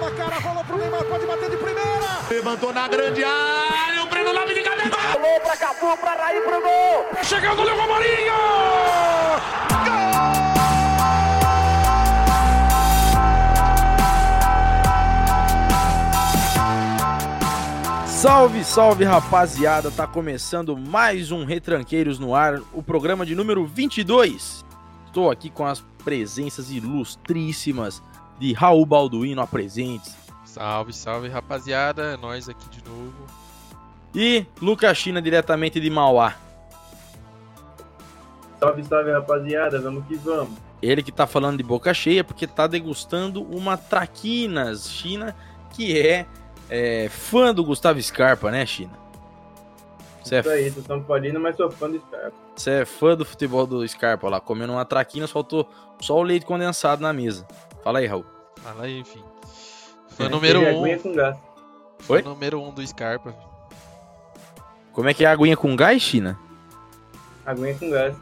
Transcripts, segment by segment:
Na cara, rolou pro Neymar, pode bater de primeira. Levantou na grande área, o Breno Lopes de cabeça. Alô pra Cafu, pra Raí, pro gol. Chegando o Léo Marinho. Salve, salve rapaziada, tá começando mais um Retranqueiros no ar, o programa de número 22. Estou aqui com as presenças ilustríssimas de Raul Balduino apresentes Salve, salve rapaziada, é nós aqui de novo. e Lucas China diretamente de Mauá. Salve, salve rapaziada, vamos que vamos. Ele que tá falando de boca cheia porque tá degustando uma Traquinas China que é, é, fã do Gustavo Scarpa, né, China? Você é, Isso aí, sou São Paulino, mas sou fã do Scarpa. você é fã do futebol do Scarpa lá, comendo uma Traquinas, faltou só o leite condensado na mesa. Fala aí, Raul. Fala aí, enfim. Fã É, número Ele é um, aguinha com gás. fã Oi? número um do Scarpa. Como é que é a aguinha com gás, China? Aguinha com gás.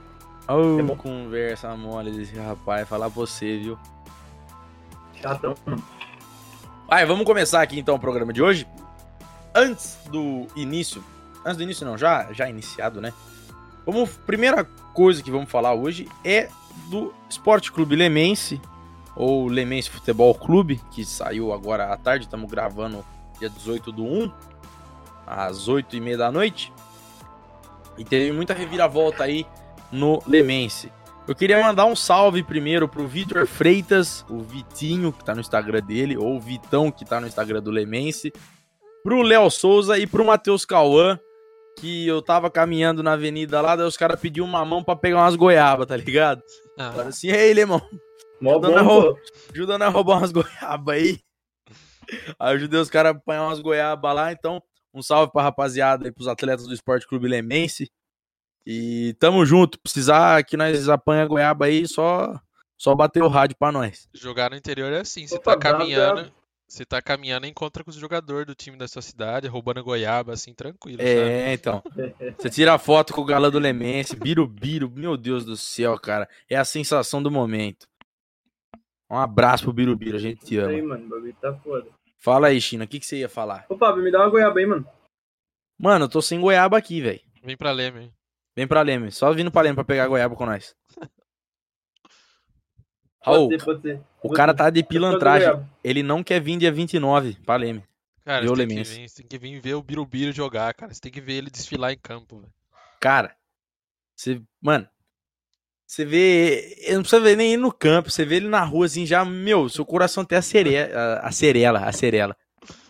Ô, É bom. conversa mole desse rapaz, falar você, viu? Chatão. Vai, vamos começar aqui então o programa de hoje. Antes do início, antes do início não, já já iniciado, né? Vamos, primeira coisa que vamos falar hoje é do Esporte Clube Lemense, ou Lemense Futebol Clube, que saiu agora à tarde, estamos gravando dia 18 do 1, às 8 e meia da noite. E teve muita reviravolta aí no Lemense. Eu queria mandar um salve primeiro pro Vitor Freitas, o Vitinho, que tá no Instagram dele, ou o Vitão, que tá no Instagram do Lemense, pro Léo Souza e pro Matheus Cauã, que eu tava caminhando na avenida lá, daí os caras pediram uma mão pra pegar umas goiabas, tá ligado? Ah, Falaram assim, ei, Lemão, Mó Dona bom, Ro- pô. ajuda nós a roubar umas goiabas aí. Aí ajudei os caras a apanhar umas goiabas lá, então um salve pra rapaziada aí, pros atletas do Esporte Clube Lemense. E tamo junto, precisar que nós apanha goiaba aí, só só bater o rádio pra nós. jogar no interior é assim, você Opa, tá caminhando, você tá caminhando e encontra com os jogadores do time da sua cidade, roubando goiaba, assim, tranquilo, sabe? É, então. Você tira a foto com o galã do Lemense, Birubiru, meu Deus do céu, cara. É a sensação do momento. Um abraço pro Birubiru, a gente te Isso aí, ama. mano, o bagulho tá foda. Fala aí, China, o que, que você ia falar? Ô, Fábio, me dá uma goiaba aí, mano. Mano, eu tô sem goiaba aqui, velho. Vem pra Leme. Vem pra Leme, só vindo pra Leme pra pegar goiaba com nós. Raul, Pode ser, pode ser. o Vou- cara tá de pilantragem. Ele não quer vir dia 29 pra Leme. Cara, você tem, que vir, você tem que vir ver o Birubiru jogar, cara. Você tem que ver ele desfilar em campo, velho. Cara, você. Mano. Você vê. Eu não precisa ver nem ele no campo. Você vê ele na rua assim, já. Meu, seu coração até acelera. Acelera, acelera.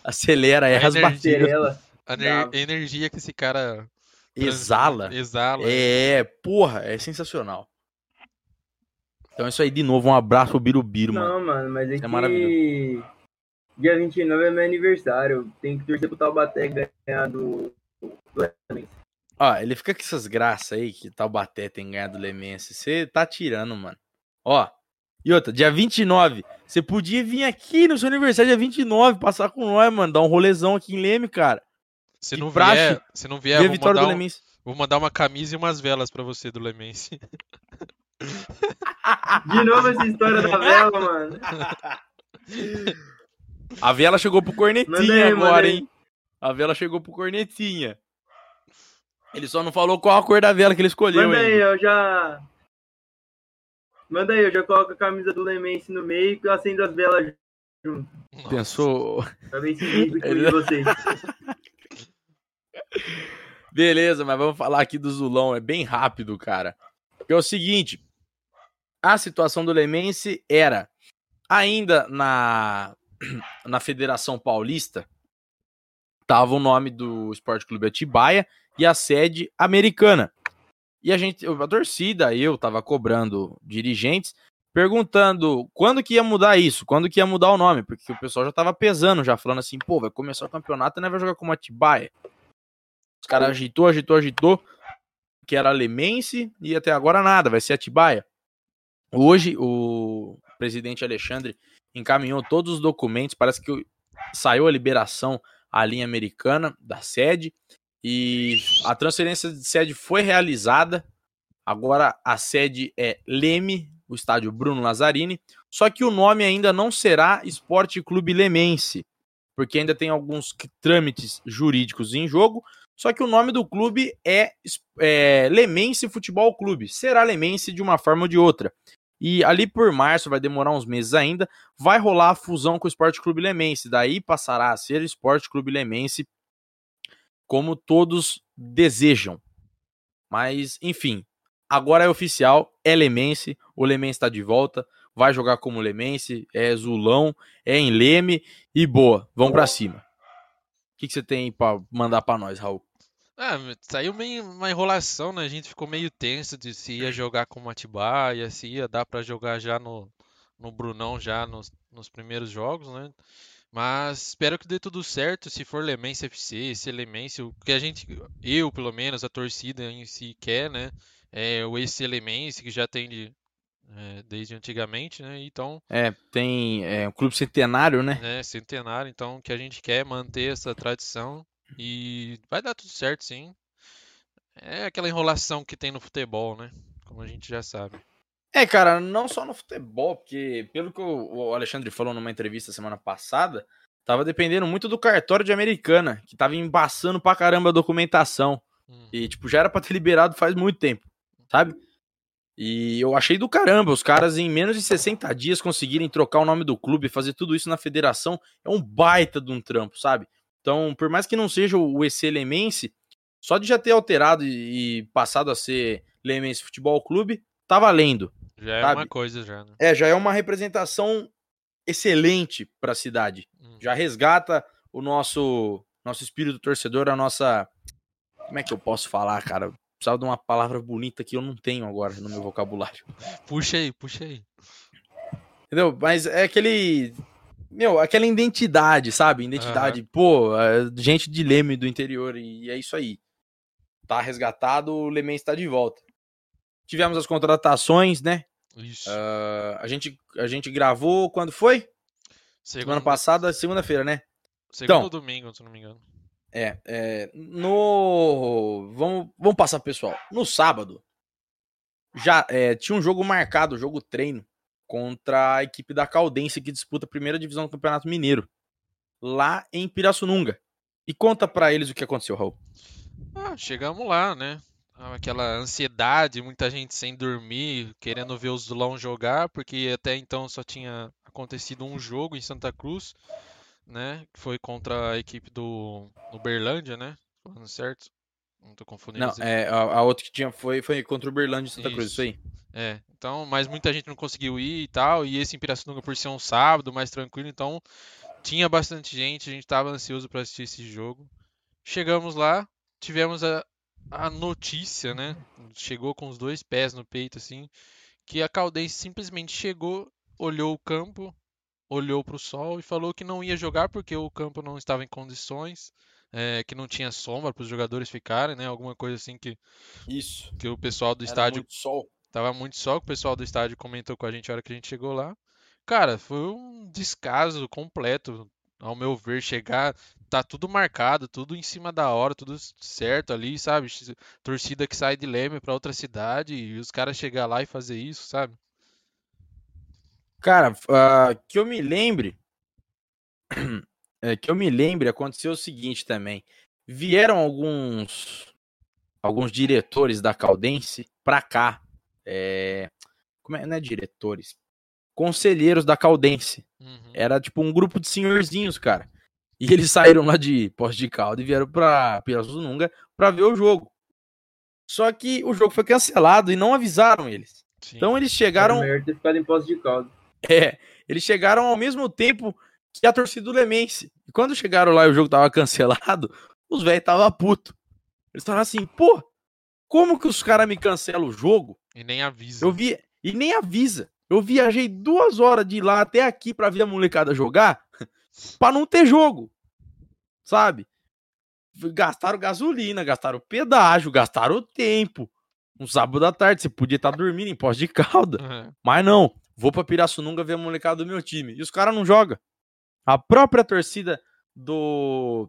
Acelera, erra as. Estrela. A energia que esse cara Exala. Exala. É, porra, é sensacional. Então é isso aí, de novo, um abraço pro Birubiru, mano. Não, mano, mas é É que... maravilhoso. Dia 29 é meu aniversário. Tem que torcer pro Taubaté ganhar do... do. Ó, ele fica com essas graças aí que Taubaté tem ganhado do Lemense. Você tá tirando, mano. Ó. E outra, dia 29. Você podia vir aqui no seu aniversário dia 29, passar com nós, mano. Dar um rolezão aqui em Leme, cara. Se não praxe, vier, se não vier, vou vitória do mandar, um- Lemense. vou mandar uma camisa e umas velas pra você do Lemense. De novo essa história da vela, mano. A vela chegou pro Cornetinha manda agora, aí. hein? A vela chegou pro Cornetinha. Ele só não falou qual a cor da vela que ele escolheu, Manda aí, hein? eu já... Manda aí, eu já coloco a camisa do Lemense no meio e eu acendo as velas junto. Pensou. Pra ver se vocês. Beleza, mas vamos falar aqui do Zulão. É bem rápido, cara. É o seguinte: a situação do Lemense era ainda na, na Federação Paulista. Tava o nome do Esporte Clube Atibaia e a sede americana. E a gente, a torcida, eu tava cobrando dirigentes, perguntando quando que ia mudar isso, quando que ia mudar o nome, porque o pessoal já tava pesando, já falando assim, pô, vai começar o campeonato não vai jogar como Atibaia. Os caras agitou, agitou, agitou, que era Lemense e até agora nada, vai ser Atibaia. Hoje o presidente Alexandre encaminhou todos os documentos, parece que saiu a liberação à linha americana da sede e a transferência de sede foi realizada. Agora a sede é Leme, o estádio Bruno Lazzarini, só que o nome ainda não será Esporte Clube Lemense, porque ainda tem alguns trâmites jurídicos em jogo, só que o nome do clube é, é Lemense Futebol Clube, será Lemense de uma forma ou de outra. E ali por março, vai demorar uns meses ainda, vai rolar a fusão com o Esporte Clube Lemense. Daí passará a ser Esporte Clube Lemense, como todos desejam. Mas, enfim, agora é oficial, é Lemense, o Lemense está de volta, vai jogar como Lemense, é Zulão, é em Leme e boa, vamos para cima. O que, você tem para mandar para nós, Raul? Ah, saiu meio uma enrolação, né? A gente ficou meio tenso de se ia jogar com o Atibaia, se ia dar para jogar já no, no Brunão já nos, nos primeiros jogos, né? Mas espero que dê tudo certo. Se for Lemense FC, se Lemense, o que a gente, eu pelo menos, a torcida em si quer, né? É o esse Lemense que já tem de, é, desde antigamente, né? Então. É, tem é, um clube centenário, né? É, centenário. Então, o que a gente quer é manter essa tradição e vai dar tudo certo, sim. É aquela enrolação que tem no futebol, né? Como a gente já sabe. É, cara, não só no futebol, porque pelo que o Alexandre falou numa entrevista semana passada, tava dependendo muito do cartório de Americana, que tava embaçando pra caramba a documentação. Hum. E, tipo, já era pra ter liberado faz muito tempo, sabe? E eu achei do caramba, os caras em menos de 60 dias conseguirem trocar o nome do clube, fazer tudo isso na federação, é um baita de um trampo, sabe? Então, por mais que não seja o EC Lemense, só de já ter alterado e passado a ser Lemense Futebol Clube, tá valendo. Já é uma coisa, já. Né? É, já é uma representação excelente para a cidade. Hum. Já resgata o nosso nosso espírito torcedor, a nossa. Como é que eu posso falar, cara? Precisava de uma palavra bonita que eu não tenho agora no meu vocabulário. Puxa aí, puxa aí. Entendeu? Mas é aquele meu, aquela identidade, sabe? Identidade, uhum. pô, é gente de Leme do interior, e é isso aí. Tá resgatado, o Lemen está de volta. Tivemos as contratações, né? Isso. Uh, a, gente, a gente gravou quando foi? Segundo... Semana passada, segunda-feira, né? Segundo então, domingo, se não me engano. É, é no. Vamos, vamos passar, pessoal. No sábado, já é, tinha um jogo marcado, jogo treino, contra a equipe da Caldense que disputa a primeira divisão do Campeonato Mineiro, lá em Pirassununga. E conta para eles o que aconteceu, Raul. Ah, chegamos lá, né? Aquela ansiedade, muita gente sem dormir, querendo ver o Zulão jogar, porque até então só tinha acontecido um jogo em Santa Cruz, né? Que foi contra a equipe do Uberlândia, né? Falando certo? Não tô confundindo. Não, é, a, a, outra que tinha foi, foi contra o Uberlândia e Santa isso. Cruz, isso aí. É, então, mas muita gente não conseguiu ir e tal, e esse em Pirassununga por ser um sábado mais tranquilo, então tinha bastante gente, a gente estava ansioso para assistir esse jogo. Chegamos lá, tivemos a, a notícia, né? Chegou com os dois pés no peito, assim, que a Caldense simplesmente chegou, olhou o campo, olhou para o sol e falou que não ia jogar porque o campo não estava em condições. É, que não tinha sombra para os jogadores ficarem, né? Alguma coisa assim que isso que o pessoal do Era estádio muito sol. Tava muito sol, o pessoal do estádio comentou com a gente a hora que a gente chegou lá. Cara, foi um descaso completo, ao meu ver, chegar, tá tudo marcado, tudo em cima da hora, tudo certo ali, sabe? Torcida que sai de Leme para outra cidade e os caras chegar lá e fazer isso, sabe? Cara, uh, que eu me lembre, é, que eu me lembre, aconteceu o seguinte também. Vieram alguns alguns diretores da Caldense pra cá é, como é, não é diretores, conselheiros da Caldense. Uhum. Era tipo um grupo de senhorzinhos, cara. E eles saíram lá de Posto de Calda e vieram pra Pirassununga pra ver o jogo. Só que o jogo foi cancelado e não avisaram eles. Sim. Então eles chegaram. É ter ficado em Posto de Calda. É, eles chegaram ao mesmo tempo que a torcida do Lemense. E quando chegaram lá e o jogo tava cancelado, os velhos tava puto. Eles estavam assim, pô, como que os caras me cancelam o jogo? E nem avisa. Eu vi. E nem avisa. Eu viajei duas horas de lá até aqui pra ver a molecada jogar pra não ter jogo. Sabe? Gastaram gasolina, gastaram pedágio, gastaram tempo. Um sábado da tarde, você podia estar tá dormindo em pós de calda. Uhum. Mas não, vou pra Pirassununga ver a molecada do meu time. E os caras não jogam. A própria torcida do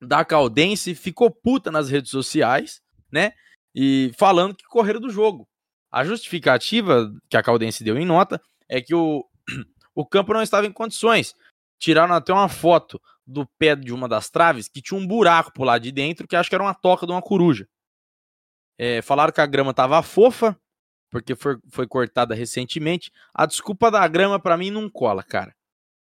da Caldense ficou puta nas redes sociais, né? e falando que correram do jogo. A justificativa que a Caldense deu em nota é que o, o campo não estava em condições. Tiraram até uma foto do pé de uma das traves que tinha um buraco por lá de dentro, que acho que era uma toca de uma coruja. É, falaram que a grama estava fofa, porque foi, foi cortada recentemente. A desculpa da grama para mim não cola, cara.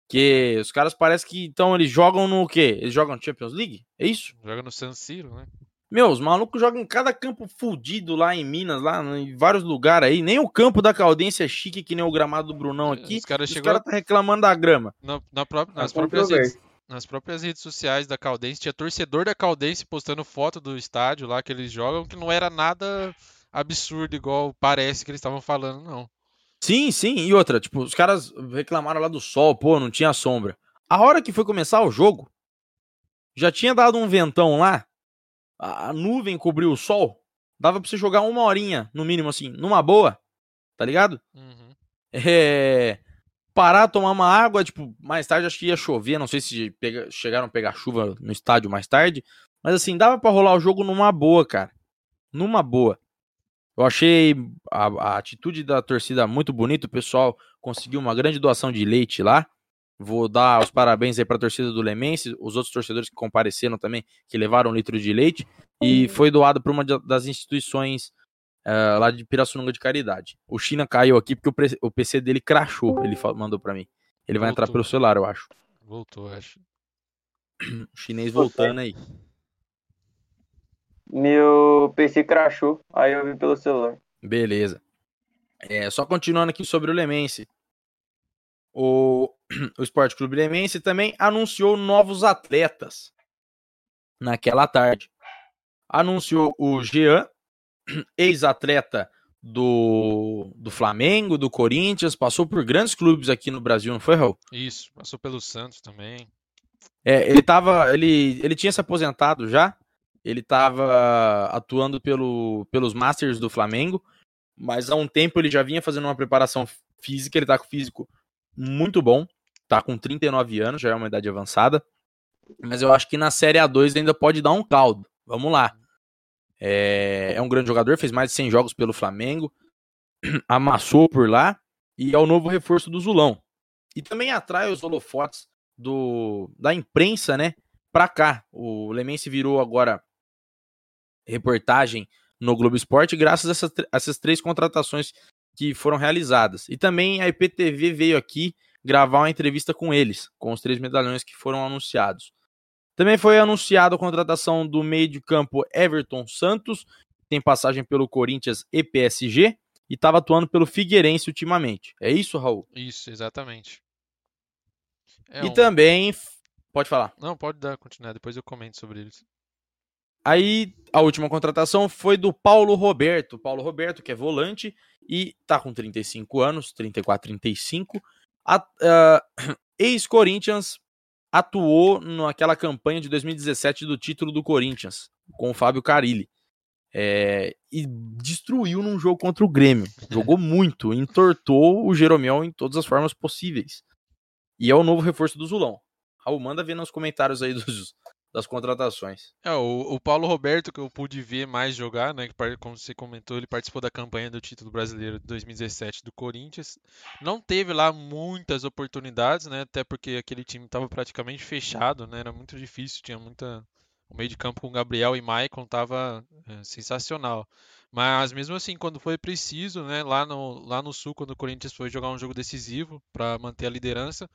Que os caras parecem que então eles jogam no quê? Eles jogam Champions League? É isso? Joga no San Siro, né? Meu, os malucos jogam em cada campo fudido lá em Minas, lá em vários lugares aí. Nem o campo da Caldense é chique que nem o gramado do Brunão aqui. Os caras Os chegou caras tá reclamando da grama. na, na pró- Tá nas, próprias redes, nas próprias redes sociais da Caldense, tinha torcedor da Caldense postando foto do estádio lá que eles jogam, que não era nada absurdo igual parece que eles estavam falando, não. Sim, sim. E outra, tipo, os caras reclamaram lá do sol, pô, não tinha sombra. A hora que foi começar o jogo, já tinha dado um ventão lá, a, a nuvem cobriu o sol, dava pra você jogar uma horinha, no mínimo, assim, numa boa, tá ligado? Uhum. É, parar, tomar uma água, tipo, mais tarde acho que ia chover, não sei se pega- chegaram a pegar chuva no estádio mais tarde, mas assim, dava pra rolar o jogo numa boa, cara. Numa boa. Eu achei a, a atitude da torcida muito bonita, o pessoal conseguiu uma grande doação de leite lá. Vou dar os parabéns aí pra torcida do Lemense, os outros torcedores que compareceram também, que levaram um litro de leite, e foi doado por uma das instituições ah, lá de Pirassununga de Caridade. O China caiu aqui porque o, PC dele crashou, ele mandou pra mim. Ele vai entrar pelo celular, eu acho. Voltou, acho. O chinês voltando aí. Meu PC crashou, aí eu vi pelo celular. Beleza. É, só continuando aqui sobre o Lemense. O, o Esporte Clube Lemense também anunciou novos atletas naquela tarde. Anunciou o Jean, ex-atleta do, do Flamengo, do Corinthians, passou por grandes clubes aqui no Brasil, não foi, Raul? Isso, passou pelo Santos também. É, ele tava. Ele, ele tinha se aposentado já. Ele tava atuando pelo, pelos Masters do Flamengo. Mas há um tempo ele já vinha fazendo uma preparação física. Ele tá com físico muito bom. Tá com 39 anos, já é uma idade avançada. Mas eu acho que na Série A2 ainda pode dar um caldo. Vamos lá. É, é um grande jogador, fez mais de 100 jogos pelo Flamengo. Amassou por lá. E é o novo reforço do Zulão. E também atrai os holofotes do, da imprensa, né, pra cá. O Lemense virou agora reportagem no Globo Esporte graças a essas, essas três contratações que foram realizadas. E também a IPTV veio aqui gravar uma entrevista com eles, com os três medalhões que foram anunciados. Também foi anunciada a contratação do meio de campo Everton Santos, que tem passagem pelo Corinthians e PSG, e estava atuando pelo Figueirense ultimamente. É isso, Raul? Isso, exatamente. É e um- também. Pode falar. Não, pode dar, continuar, depois eu comento sobre eles. Aí a última contratação foi do Paulo Roberto. Paulo Roberto, que é volante e tá com 35 anos, 34, 35. Ah, Ex-Corinthians atuou naquela campanha de 2017 do título do Corinthians, com o Fábio Carilli. É, e destruiu num jogo contra o Grêmio. Jogou muito, entortou o Jeromel em todas as formas possíveis. E é o novo reforço do Zulão. Raul, manda ver nos comentários aí dos, das contratações. É, o, o Paulo Roberto, que eu pude ver mais jogar, né? Que, como você comentou, ele participou da campanha do título brasileiro de 2017 do Corinthians. Não teve lá muitas oportunidades, né? Até porque aquele time estava praticamente fechado, né? Era muito difícil, tinha muita. O meio de campo com Gabriel e Maicon estava sensacional. Mas mesmo assim, quando foi preciso, né? Lá no, lá no Sul, quando o Corinthians foi jogar um jogo decisivo para manter a liderança.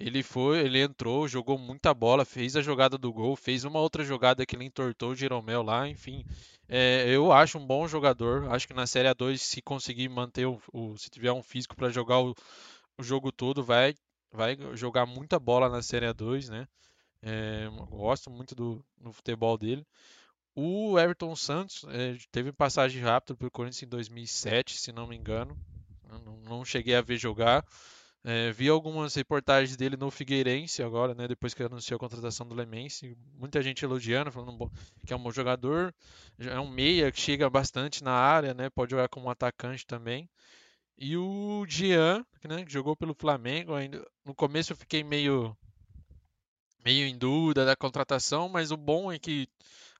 Ele foi, ele entrou, jogou muita bola, fez a jogada do gol, fez uma outra jogada que ele entortou o Jeromel lá, enfim. É, eu acho um bom jogador. Acho que na Série A2, se conseguir manter o, o- se tiver um físico para jogar o, o jogo todo, vai, vai jogar muita bola na Série A2, né? É, gosto muito do, do futebol dele. O Everton Santos é, teve passagem rápida pelo Corinthians em 2007, se não me engano. Não, não cheguei a ver jogar. É, vi algumas reportagens dele no Figueirense agora, né? Depois que anunciou a contratação do Lemense. Muita gente elogiando, falando que é um bom jogador. É um meia que chega bastante na área, né? Pode jogar como atacante também. E o Jean, né? Que jogou pelo Flamengo. Ainda, no começo eu fiquei meio, meio em dúvida da contratação, mas o bom é que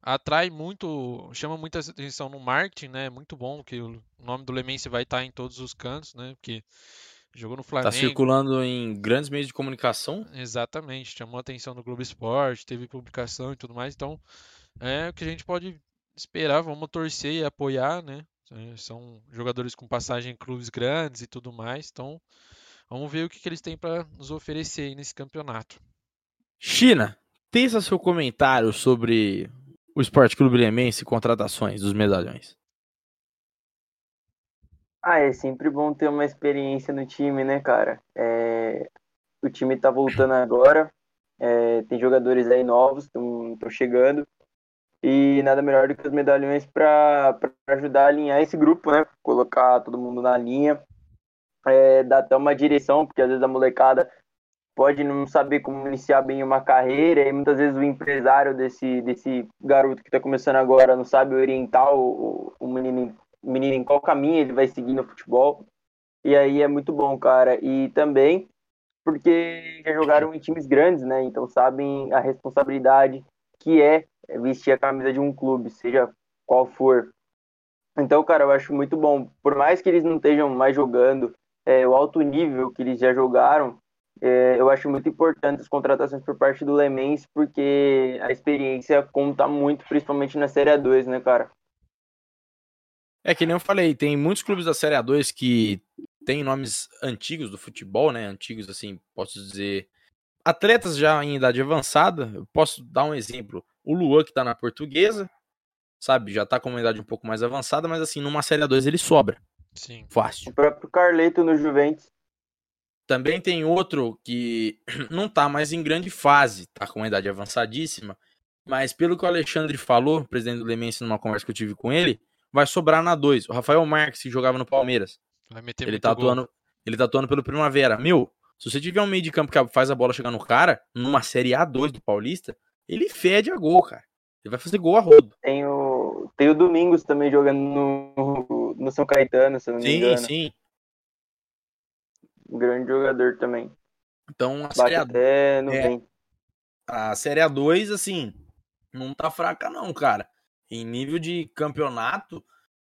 atrai muito, chama muita atenção no marketing, né? É muito bom que o nome do Lemense vai estar em todos os cantos, né? Porque jogou no Tá Flamengo. circulando em grandes meios de comunicação. Exatamente, chamou a atenção do Globo Esporte, teve publicação e tudo mais, então é o que a gente pode esperar, vamos torcer e apoiar, né? É, São jogadores com passagem em clubes grandes e tudo mais, então vamos ver o que, que eles têm para nos oferecer aí nesse campeonato. China, teça seu comentário sobre o Esporte Clube Lemense e contratações dos medalhões. Ah, é sempre bom ter uma experiência no time, né, cara? É, O time tá voltando agora, é, tem jogadores aí novos, estão chegando, e nada melhor do que os medalhões para ajudar a alinhar esse grupo, né? Colocar todo mundo na linha, é, dar até uma direção, porque às vezes a molecada pode não saber como iniciar bem uma carreira, e muitas vezes o empresário desse, desse garoto que está começando agora não sabe orientar o, o menino, menino em qual caminho ele vai seguir no futebol. E aí é muito bom, cara. E também porque já jogaram em times grandes, né? Então sabem a responsabilidade que é vestir a camisa de um clube, seja qual for. Então, cara, eu acho muito bom. Por mais que eles não estejam mais jogando é, o alto nível que eles já jogaram, é, eu acho muito importante as contratações por parte do Lemense, porque a experiência conta muito, principalmente na Série A2, né, cara? É que nem eu falei, tem muitos clubes da Série A2 que têm nomes antigos do futebol, né? Antigos, assim, posso dizer. Atletas já em idade avançada, eu posso dar um exemplo. O Luan, que tá na portuguesa, sabe? Já tá com uma idade um pouco mais avançada, mas assim, numa Série A2 ele sobra. Sim. Fácil. O próprio Carleto no Juventus. Também tem outro que não tá mais em grande fase, tá com uma idade avançadíssima, mas pelo que o Alexandre falou, presidente do Lemense, numa conversa que eu tive com ele, vai sobrar na 2. O Rafael Marques, que jogava no Palmeiras, Vai meter ele tá, gol. atuando, ele tá atuando pelo Primavera. Meu, se você tiver um meio de campo que faz a bola chegar no cara, numa Série A2 do Paulista, ele fede a gol, cara. Ele vai fazer gol a rodo. Tem o, tem o Domingos também jogando no, no São Caetano, se eu não me Sim, engano. sim. Um grande jogador também. Então a Série Bate A até no é. a Série A2, assim, não tá fraca, não, cara. Em nível de campeonato,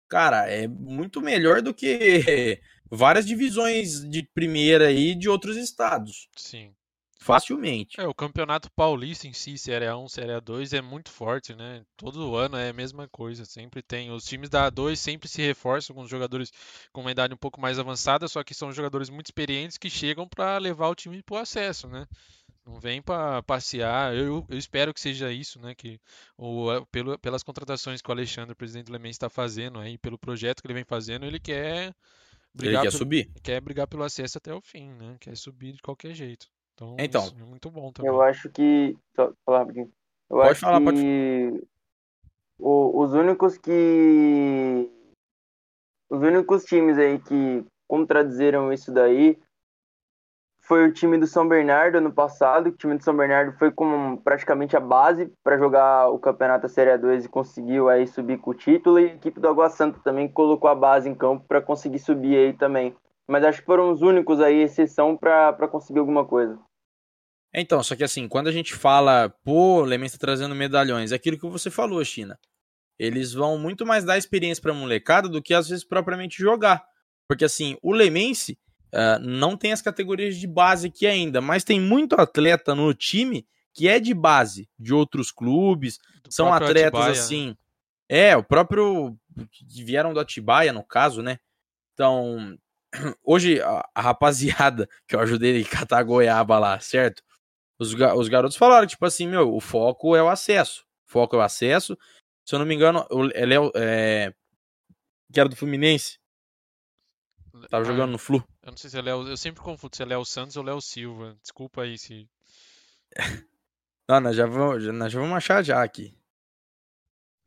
cara, é muito melhor do que várias divisões de primeira aí de outros estados. Sim. Facilmente. É, o Campeonato Paulista em si, Série A1, Série A2, é muito forte, né? Todo ano é a mesma coisa, sempre tem. Os times da A2 sempre se reforçam com os jogadores com uma idade um pouco mais avançada, só que são jogadores muito experientes que chegam para levar o time pro acesso, né? Não vem para passear. Eu, eu espero que seja isso, né? Que o, pelo, pelas contratações que o Alexandre, o presidente do Lemente, está fazendo aí, pelo projeto que ele vem fazendo, ele quer Ele brigar, quer pelo, subir? quer brigar pelo acesso até o fim, né? Quer subir de qualquer jeito. Então, Então. isso é muito bom também. Eu acho que. Só falar rapidinho. Eu Pode acho falar, que pode o- os únicos que. Os únicos times aí que contradizeram isso daí foi o time do São Bernardo ano passado. O time do São Bernardo foi com praticamente a base para jogar o campeonato Série A2 e conseguiu aí subir com o título. E a equipe do Água Santa também colocou a base em campo para conseguir subir aí também. Mas acho que foram os únicos aí, exceção, para conseguir alguma coisa. Então, só que assim, quando a gente fala, pô, o Lemense tá trazendo medalhões, é aquilo que você falou, China. Eles vão muito mais dar experiência pra molecada do que às vezes propriamente jogar. Porque assim, o Lemense ah, não tem as categorias de base aqui ainda, mas tem muito atleta no time que é de base, de outros clubes, Do são atletas Atibaia, assim. É, o próprio. que vieram do Atibaia, no caso, né? Então, hoje a, a rapaziada que eu ajudei ele a catar a goiaba lá, certo? Os, os garotos falaram, tipo assim, meu, o foco é o acesso. O foco é o acesso. Se eu não me engano, o Léo, é, que era do Fluminense, tava Ah, jogando no Flu. Eu não sei se é Léo. Eu sempre confundo se é Léo Santos ou Léo Silva. Desculpa aí se. Não, nós já vamos, já- nós já vamos achar já aqui.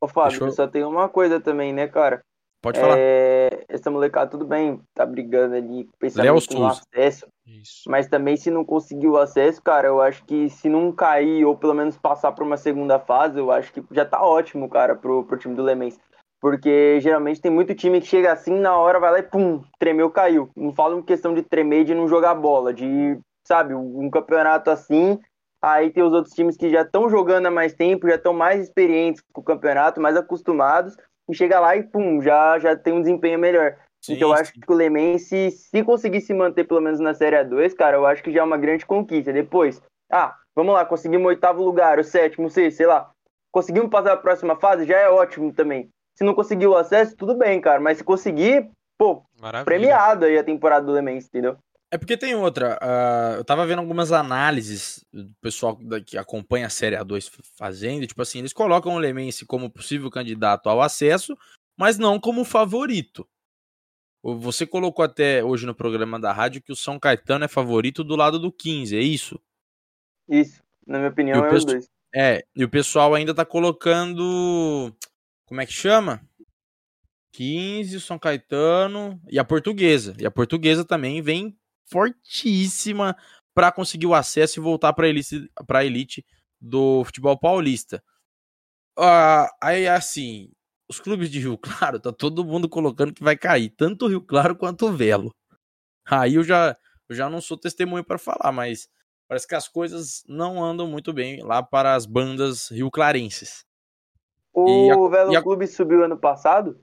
Ô, Fábio, eu- só tem uma coisa também, né, cara? Pode falar. É, essa molecada, tudo bem, tá brigando ali, pensando no acesso, Isso. mas também se não conseguir o acesso, cara, eu acho que se não cair ou pelo menos passar pra uma segunda fase, eu acho que já tá ótimo, cara, pro, pro time do Lemens. Porque geralmente tem muito time que chega assim, na hora vai lá e pum, tremeu, caiu. Não falo em questão de tremer de não jogar bola, de, sabe, um campeonato assim, Aí tem os outros times que já estão jogando há mais tempo, já estão mais experientes com o campeonato, mais acostumados, e chega lá e pum, já, já tem um desempenho melhor. Sim, então eu acho sim. que o Lemense, se conseguir se manter pelo menos na Série A2, cara, eu acho que já é uma grande conquista. Depois, ah, vamos lá, conseguimos o oitavo lugar, o sétimo, o sexto, sei lá. Conseguimos passar a próxima fase, já é ótimo também. Se não conseguir o acesso, tudo bem, cara. Mas se conseguir, pô, Maravilha. premiado aí a temporada do Lemense, entendeu? É porque tem outra. ah, eu tava vendo algumas análises do pessoal da- que acompanha a Série A2 f- fazendo. e, Tipo assim, eles colocam o Lemense como possível candidato ao acesso, mas não como favorito. O- Você colocou até hoje no programa da rádio que o São Caetano é favorito do lado do 15, é isso? Isso, na minha opinião, E o é os pesso- dois. É, e o pessoal ainda tá colocando. Como é que chama? 15, o São Caetano e a Portuguesa. E a Portuguesa também vem fortíssima para conseguir o acesso e voltar para elite, pra elite do futebol paulista. Ah, aí, assim, os clubes de Rio Claro, tá todo mundo colocando que vai cair, tanto o Rio Claro quanto o Velo. Aí eu já, eu já não sou testemunho para falar, mas parece que as coisas não andam muito bem lá para as bandas rio-clarenses. O a- Velo a- Clube subiu ano passado?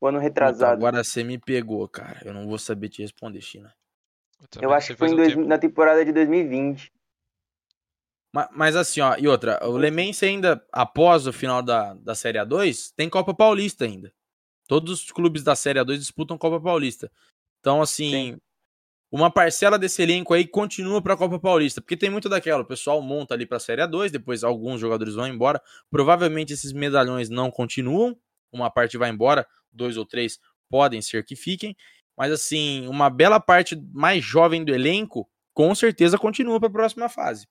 O ano Puta, retrasado? agora você me pegou, cara. Eu não vou saber te responder, China. Eu não acho que foi um dois- na temporada de 2020. Ma- Mas, assim, ó, e outra, o Lemense ainda, após o final da, da Série A2, tem Copa Paulista ainda. Todos os clubes da Série A2 disputam Copa Paulista. Então, assim, uma parcela desse elenco aí continua pra Copa Paulista, porque tem muito daquela, o pessoal monta ali pra Série A2, depois alguns jogadores vão embora. Provavelmente esses medalhões não continuam, uma parte vai embora, dois ou três podem ser que fiquem, mas assim, uma bela parte mais jovem do elenco com certeza continua para a próxima fase,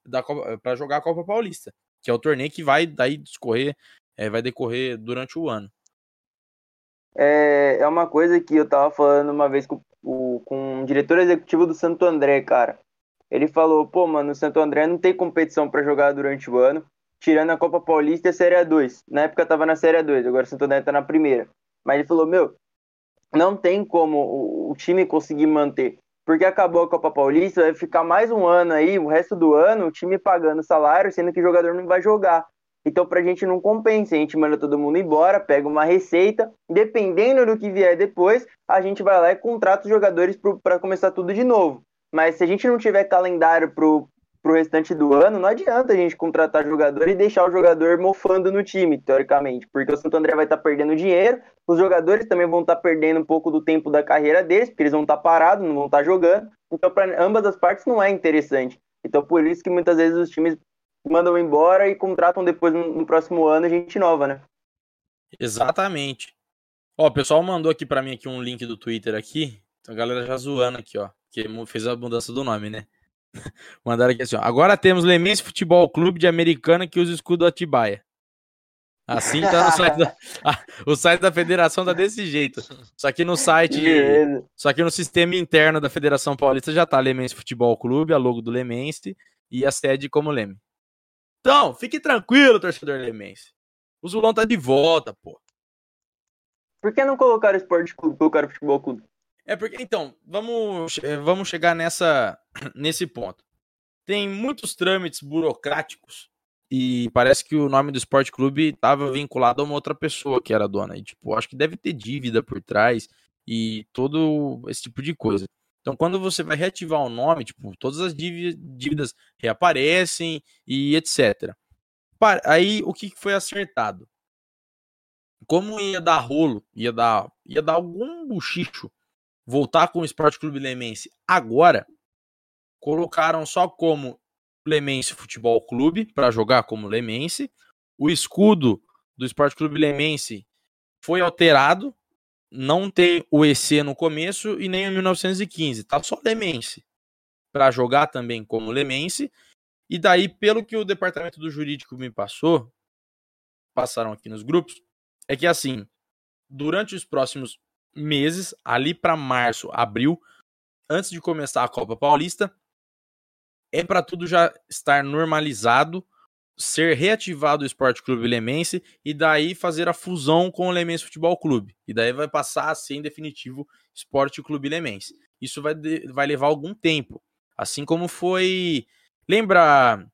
para jogar a Copa Paulista, que é o torneio que vai daí discorrer, é, vai decorrer durante o ano. É, é uma coisa que eu tava falando uma vez com, o, com o diretor executivo do Santo André, cara. Ele falou, pô, mano, o Santo André não tem competição pra jogar durante o ano, tirando a Copa Paulista e a Série A2. Na época tava na Série A2, agora o Santo André tá na primeira. Mas ele falou, meu, não tem como o, o time conseguir manter. Porque acabou a Copa Paulista, vai ficar mais um ano aí, o resto do ano, o time pagando salário, sendo que o jogador não vai jogar. Então, pra gente não compensa, a gente manda todo mundo embora, pega uma receita, dependendo do que vier depois, a gente vai lá e contrata os jogadores para começar tudo de novo. Mas se a gente não tiver calendário pro, pro restante do ano, não adianta a gente contratar jogador e deixar o jogador mofando no time, teoricamente, porque o Santo André vai estar tá perdendo dinheiro, os jogadores também vão estar tá perdendo um pouco do tempo da carreira deles, porque eles vão estar tá parados, não vão estar tá jogando. Então, para ambas as partes, não é interessante. Então, por isso que muitas vezes os times mandam embora e contratam depois no, próximo ano gente nova, né? Exatamente. Ó, o pessoal mandou aqui para mim aqui um link do Twitter aqui. Então a galera já zoando aqui, ó. Que fez a mudança do nome, né? Mandaram aqui assim, ó. Agora temos Lemense Futebol Clube de Americana que usa o escudo Atibaia. Assim tá no site da, ah, o site da federação tá desse jeito. Só que no site, só que no sistema interno da Federação Paulista já tá Lemense Futebol Clube, a logo do Lemense e a sede como Leme. Então, fique tranquilo, torcedor Lemense. O Zulão tá de volta, pô. Por que não colocaram o esporte clube, colocaram o futebol clube? É porque, então, vamos, vamos chegar nessa, nesse ponto. Tem muitos trâmites burocráticos e parece que o nome do esporte clube estava vinculado a uma outra pessoa que era dona. E, tipo, acho que deve ter dívida por trás e todo esse tipo de coisa. Então, quando você vai reativar o nome, tipo, todas as dívidas reaparecem e etc. Aí, o que foi acertado? Como ia dar rolo, ia dar, ia dar algum buchicho voltar com o Esporte Clube Lemense agora, colocaram só como Lemense Futebol Clube para jogar como Lemense. O escudo do Esporte Clube Lemense foi alterado, não tem o EC no começo e nem o 1915, tá só Lemense para jogar também como Lemense. E daí, pelo que o departamento do jurídico me passou, passaram aqui nos grupos, é que assim, durante os próximos meses, ali para março, abril, antes de começar a Copa Paulista, é para tudo já estar normalizado, ser reativado o Esporte Clube Lemense e daí fazer a fusão com o Lemense Futebol Clube. E daí vai passar a ser em definitivo Esporte Clube Lemense. Isso vai, de, vai levar algum tempo. Assim como foi. Lembra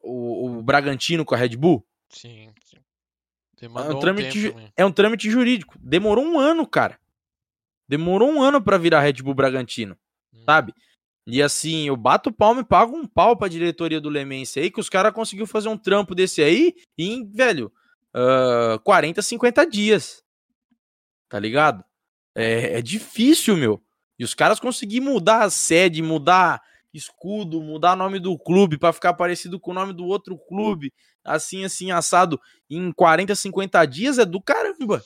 o, o Bragantino com a Red Bull? Sim, sim. É Demandou um, um trâmite, tempo ju- também. é um trâmite jurídico. Demorou um ano, cara. Demorou um ano pra virar Red Bull Bragantino, Hum. sabe? E assim, eu bato palma e pago um pau pra diretoria do Lemense aí, que os caras conseguiu fazer um trampo desse aí em, velho, ah, 40, 50 dias. Tá ligado? É, é difícil, meu. E os caras conseguiram mudar a sede, mudar escudo, mudar nome do clube pra ficar parecido com o nome do outro clube, assim, assim, assado, em 40, 50 dias é do caramba.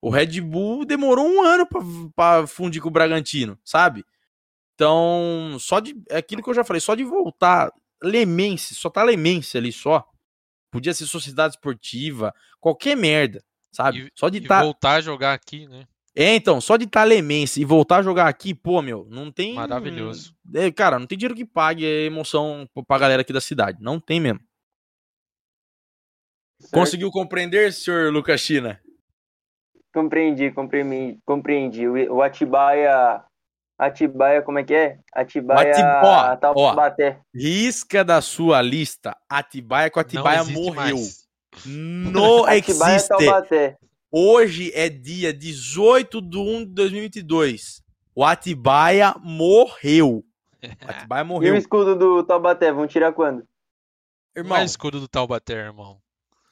O Red Bull demorou um ano pra fundir com o Bragantino, sabe? Então, só de. É aquilo que eu já falei, só de voltar. Lemense, só tá Lemense ali só. Podia ser sociedade esportiva, qualquer merda, sabe? E- só de E tá. voltar a jogar aqui, né? É, então, só de estar Lemense e voltar a jogar aqui, pô, meu, não tem. Maravilhoso. É, cara, não tem dinheiro que pague a emoção pra galera aqui da cidade. Não tem mesmo. Certo? Conseguiu compreender, senhor Lucas China? Compreendi, compreendi, compreendi. O, o Atibaia. Atibaia, como é que é? Atibaia. Ati- ó, ó. Taubaté. Risca da sua lista Atibaia o Atibaia Não existe morreu. mais. Não Atibaia existe. Taubaté. Hoje é dia 18 de 1 de 2022. O Atibaia morreu. O Atibaia E o morreu. escudo do Taubaté, vão tirar quando? Não é Irmão, escudo do Taubaté, irmão.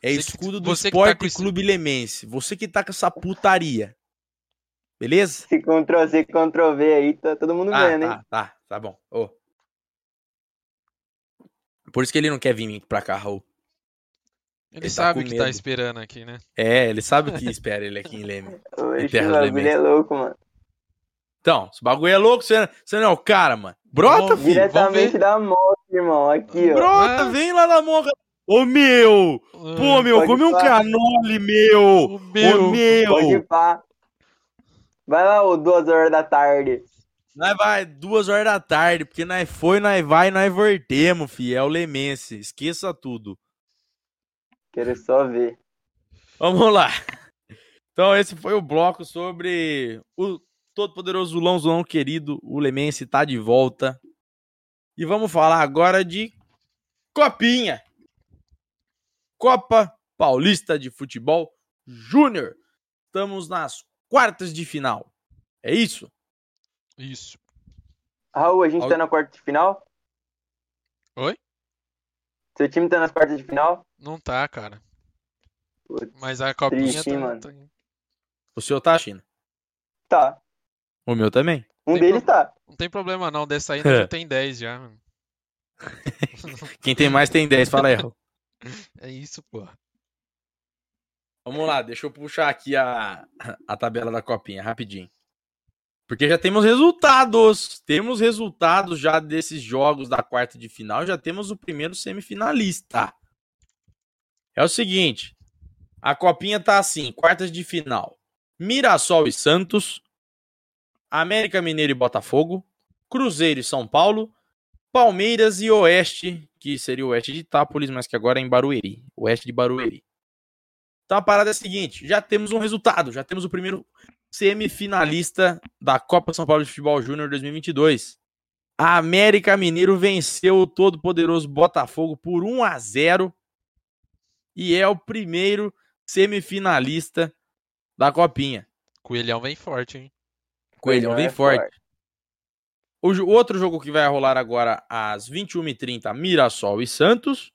é você que- escudo do você que tá Esporte com esse- Clube Lemense. Você que tá com essa putaria. Beleza? Se Ctrl C, Ctrl V aí, tá todo mundo Ah, vendo, hein? tá, tá, tá bom. Ô. Por isso que ele não quer vir pra cá, Raul. Ele, Ele tá sabe o que tá medo. esperando aqui, né? É, ele sabe o que espera ele aqui em Leme. Oxe, o bagulho é louco, mano. Então, esse bagulho é louco, você, você não é o cara, mano. Brota, Vamos- filho. Diretamente da moto, irmão. Aqui, ó. Brota, Ah. vem lá na moca. Ô, meu! Pô, meu, Pode come um canole, meu! O Ô, meu. meu! Vai lá, ô, duas horas da tarde. Nós vai duas horas da tarde, porque nós foi, nós vai, nós voltemos, fi. É o Lemense. Esqueça tudo. Quero só ver. Vamos lá. Então, esse foi o bloco sobre o todo-poderoso Zulão, Zulão querido. O Lemense tá de volta. E vamos falar agora de Copinha. Copa Paulista de Futebol Júnior. Estamos nas quartas de final. É isso? Isso. Raul, a gente Al- tá na quarta de final? Oi? Seu time tá nas quartas de final? Não tá, cara. Putz, Mas a copinha triste, tá, hein, mano? tá- O seu tá, China? Tá. O meu também. Um Tem deles tá. Não tem problema não, dessa aí já tem 10 já. mano. Quem tem mais tem 10. Fala aí, Raul. É isso, pô. Vamos lá, deixa eu puxar aqui a, a tabela da copinha, rapidinho. Porque já temos resultados. Temos resultados já desses jogos da quarta de final. Já temos o primeiro semifinalista. É o seguinte: a copinha tá assim: quartas de final. Mirassol e Santos. América Mineiro e Botafogo. Cruzeiro e São Paulo. Palmeiras e Oeste, que seria o Oeste de Itápolis, mas que agora é em Barueri. Oeste de Barueri. Então a parada é a seguinte: já temos um resultado, já temos o primeiro semifinalista da Copa São Paulo de Futebol Júnior 2022. A América Mineiro venceu o todo-poderoso Botafogo por 1 a 0 e é o primeiro semifinalista da Copinha. Coelhão vem forte, hein? Coelhão vem é forte. O jo- outro jogo que vai rolar agora às 21h30, Mirassol e Santos,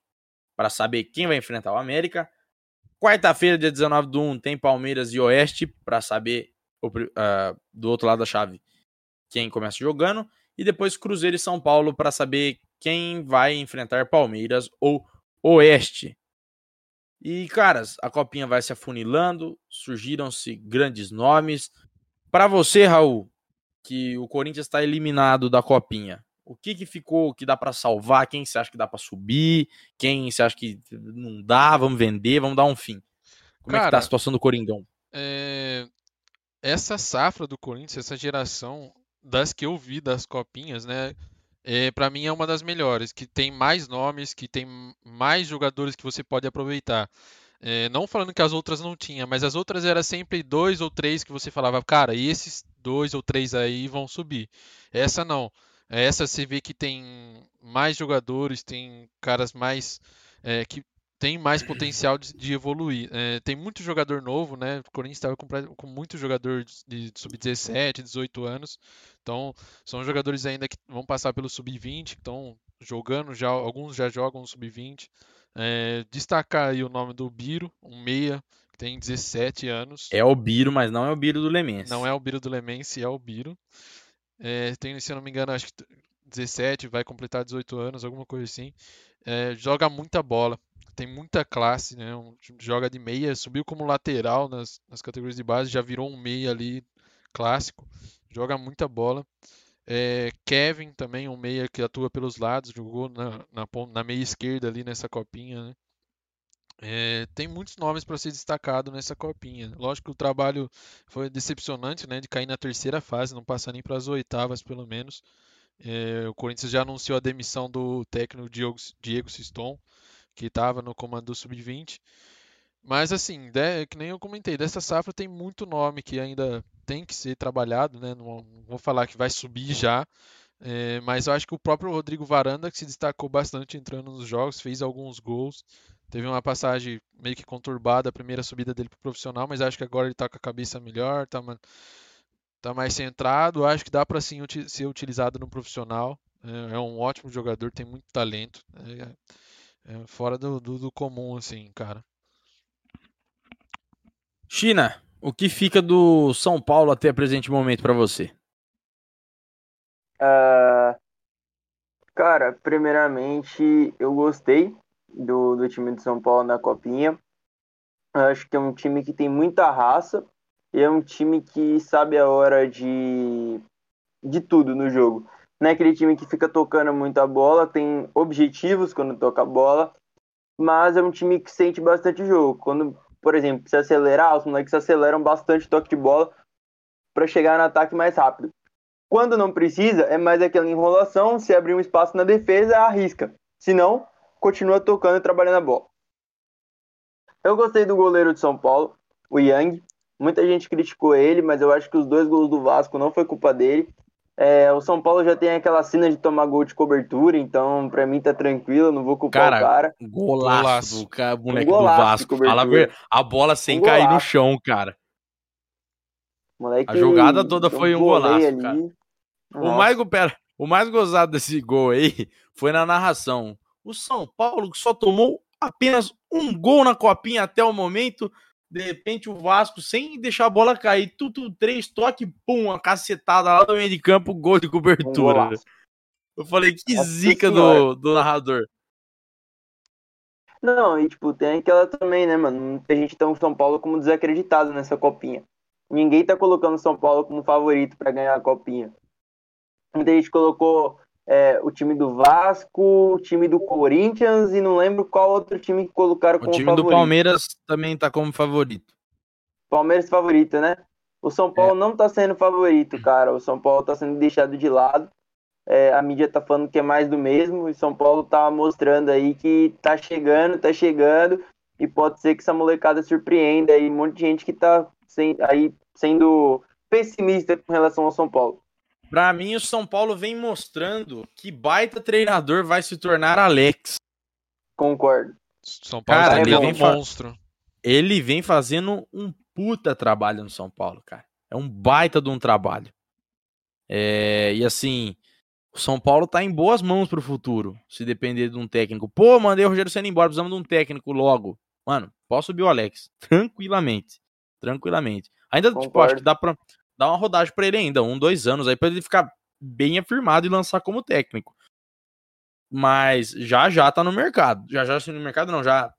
para saber quem vai enfrentar o América. Quarta-feira, dia 19 do 1, tem Palmeiras e Oeste, para saber ah, do outro lado da chave quem começa jogando. E depois Cruzeiro e São Paulo, para saber quem vai enfrentar Palmeiras ou Oeste. E, caras, a copinha vai se afunilando, surgiram-se grandes nomes. Para você, Raul, que o Corinthians está eliminado da copinha, o que que ficou que dá para salvar? Quem você acha que dá para subir? Quem você acha que não dá? Vamos vender, vamos dar um fim. Como é que tá Cara, a situação do Coringão? É, Essa safra do Corinthians, essa geração das que eu vi das copinhas, né? É, para mim é uma das melhores, que tem mais nomes, que tem mais jogadores que você pode aproveitar. É, não falando que as outras não tinha, mas as outras era sempre dois ou três que você falava, cara, esses dois ou três aí vão subir. Essa não. Essa você vê que tem mais jogadores, tem caras mais é, que tem mais potencial de, de evoluir. É, tem muito jogador novo, né? O Corinthians estava com, com, muito jogador de, de sub-17, 18 anos. Então, são jogadores ainda que vão passar pelo sub-20, que estão jogando já, alguns já jogam no sub-20. É, destacar aí o nome do Biro, um meia, que tem 17 anos. É o Biro, mas não é o Biro do Lemense. Não é o Biro do Lemense, é o Biro. É, tem, se eu não me engano, acho que 17, vai completar 18 anos, alguma coisa assim. É, joga muita bola, tem muita classe, né? Um, joga de meia, subiu como lateral nas, nas categorias de base, já virou um meia ali clássico, joga muita bola. É, Kevin também, um meia que atua pelos lados, jogou na, na, na meia esquerda ali nessa copinha, né? É, tem muitos nomes para ser destacado nessa copinha. Lógico que o trabalho foi decepcionante, né, de cair na terceira fase, não passar nem para as oitavas pelo menos. É, o Corinthians já anunciou a demissão do técnico Diego, Diego Siston, que estava no comando do sub-20. Mas assim, de, que nem eu comentei, dessa safra tem muito nome que ainda tem que ser trabalhado, né? Não, vou falar que vai subir já, é, mas eu acho que o próprio Rodrigo Varanda, que se destacou bastante entrando nos jogos, fez alguns gols. Teve uma passagem meio que conturbada, a primeira subida dele pro profissional, mas acho que agora ele está com a cabeça melhor, tá, tá mais centrado. Acho que dá para sim ser utilizado no profissional. É, é, um ótimo jogador, tem muito talento. É, é fora do, do, do comum, assim, cara. China, o que fica do São Paulo até o presente momento para você? Uh, cara, primeiramente eu gostei do, do time de São Paulo na Copinha. Eu acho que é um time que tem muita raça e é um time que sabe a hora de, de tudo no jogo. Não é aquele time que fica tocando muita bola, tem objetivos quando toca a bola, mas é um time que sente bastante jogo. Quando, por exemplo, se acelerar, os moleques aceleram bastante toque de bola para chegar no ataque mais rápido. Quando não precisa, é mais aquela enrolação, se abrir um espaço na defesa, arrisca. Se não, continua tocando e trabalhando a bola. Eu gostei do goleiro de São Paulo, o Yang. Muita gente criticou ele, mas eu acho que os dois gols do Vasco não foi culpa dele. É, o São Paulo já tem aquela cena de tomar gol de cobertura, então pra mim tá tranquilo, não vou culpar cara, o cara. Golaço, golaço. do cara, moleque um do Vasco. Fala a bola sem um cair no chão, cara. Moleque, a jogada toda foi um golaço, ali. cara. O mais, pera, o mais gozado desse gol aí foi na narração. O São Paulo, que só tomou apenas um gol na copinha até o momento, de repente o Vasco, sem deixar a bola cair, tudo três toque, pum, uma cacetada lá no meio de campo, gol de cobertura. Eu falei, que Nossa zica do, do narrador. Não, e tipo, tem aquela também, né, mano? Muita gente tá o São Paulo como desacreditado nessa copinha. Ninguém tá colocando o São Paulo como favorito para ganhar a copinha. Muita gente colocou é, o time do Vasco, o time do Corinthians e não lembro qual outro time que colocaram como favorito. O time do Palmeiras também tá como favorito. Palmeiras favorito, né? O São Paulo é. não tá sendo favorito, cara. O São Paulo tá sendo deixado de lado. É, a mídia tá falando que é mais do mesmo. E São Paulo tá mostrando aí que tá chegando, tá chegando. E pode ser que essa molecada surpreenda aí. Um monte de gente que tá sem, aí sendo pessimista com relação ao São Paulo. Para mim, o São Paulo vem mostrando que baita treinador vai se tornar Alex. Concordo. São Paulo cara, ele vem um monstro. Ele vem fazendo um puta trabalho no São Paulo, cara. É um baita de um trabalho. É, e assim, o São Paulo tá em boas mãos pro futuro, se depender de um técnico. Pô, mandei o Rogério Senna embora, precisamos de um técnico logo. Mano, posso subir o Alex. Tranquilamente. Tranquilamente. Ainda, Concordo. tipo, acho que dá pra, dar uma rodagem para ele ainda, um, dois anos, aí para ele ficar bem afirmado e lançar como técnico. Mas já já tá no mercado. Já já assim, no mercado não, já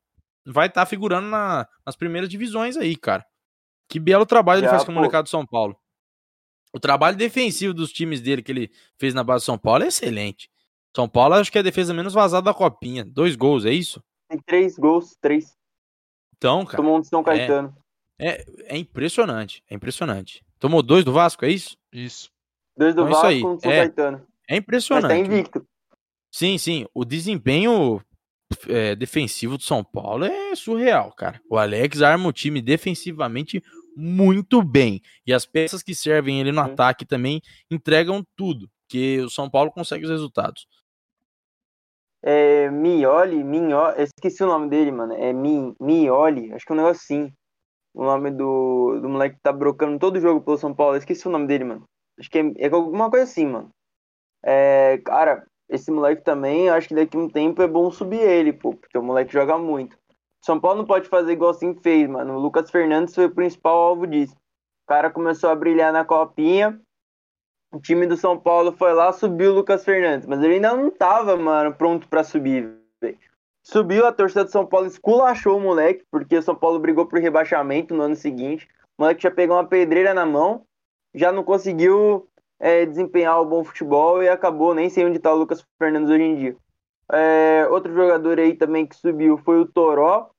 vai estar tá figurando na, nas primeiras divisões aí, cara. Que belo trabalho já, ele fez com o molecado do São Paulo. O trabalho defensivo dos times dele que ele fez na base do São Paulo é excelente. São Paulo acho que é a defesa menos vazada da copinha. Dois gols, é isso? Tem três gols, três. Então, cara. Tomou um de São Caetano. É, é, é impressionante, é impressionante. Tomou dois do Vasco, é isso? Isso. Dois do então, Vasco e um do São é, Caetano. É impressionante. Mas tá invicto. Sim, sim. O desempenho é, defensivo do São Paulo é surreal, cara. O Alex arma o time defensivamente muito bem. E as peças que servem ele no ataque também entregam tudo. porque o São Paulo consegue os resultados. É, Mioli, Mignoli, eu esqueci o nome dele, mano. É Mi, Mioli, acho que é um negócio assim. O nome do, do moleque que tá brocando todo jogo pelo São Paulo. Eu esqueci o nome dele, mano. Acho que é, é alguma coisa assim, mano. É, cara, esse moleque também, acho que daqui a um tempo é bom subir ele, pô, porque o moleque joga muito. São Paulo não pode fazer igual assim fez, mano. O Lucas Fernandes foi o principal alvo disso. O cara começou a brilhar na copinha. O time do São Paulo foi lá, subiu o Lucas Fernandes, mas ele ainda não tava, mano, pronto para subir. Subiu, a torcida do São Paulo esculachou o moleque, porque o São Paulo brigou por rebaixamento no ano seguinte. O moleque já pegou uma pedreira na mão, já não conseguiu é, desempenhar o bom futebol e acabou, nem sei onde tá o Lucas Fernandes hoje em dia. É, outro jogador aí também que subiu foi o Toró,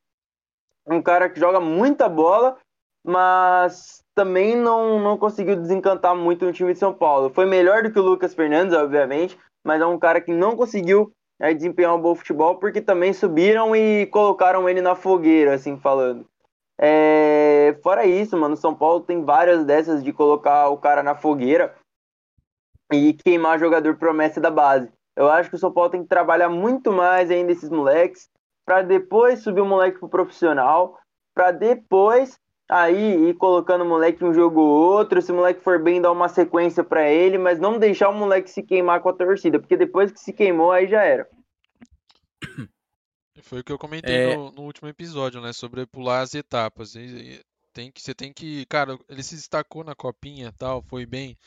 um cara que joga muita bola, mas também não, não conseguiu desencantar muito no time de São Paulo. Foi melhor do que o Lucas Fernandes, obviamente, mas é um cara que não conseguiu é, desempenhar um bom futebol porque também subiram e colocaram ele na fogueira, assim falando. É, fora isso, mano, São Paulo tem várias dessas de colocar o cara na fogueira e queimar jogador promessa da base. Eu acho que o São Paulo tem que trabalhar muito mais ainda esses moleques para depois subir o moleque pro profissional, para depois aí ir colocando o moleque um jogo ou outro, se o moleque for bem, dar uma sequência para ele, mas não deixar o moleque se queimar com a torcida, porque depois que se queimou, aí já era. Foi o que eu comentei é... no, no, último episódio, né, sobre pular as etapas. E, e, tem que, você tem que, cara, ele se destacou na copinha, tal, foi bem,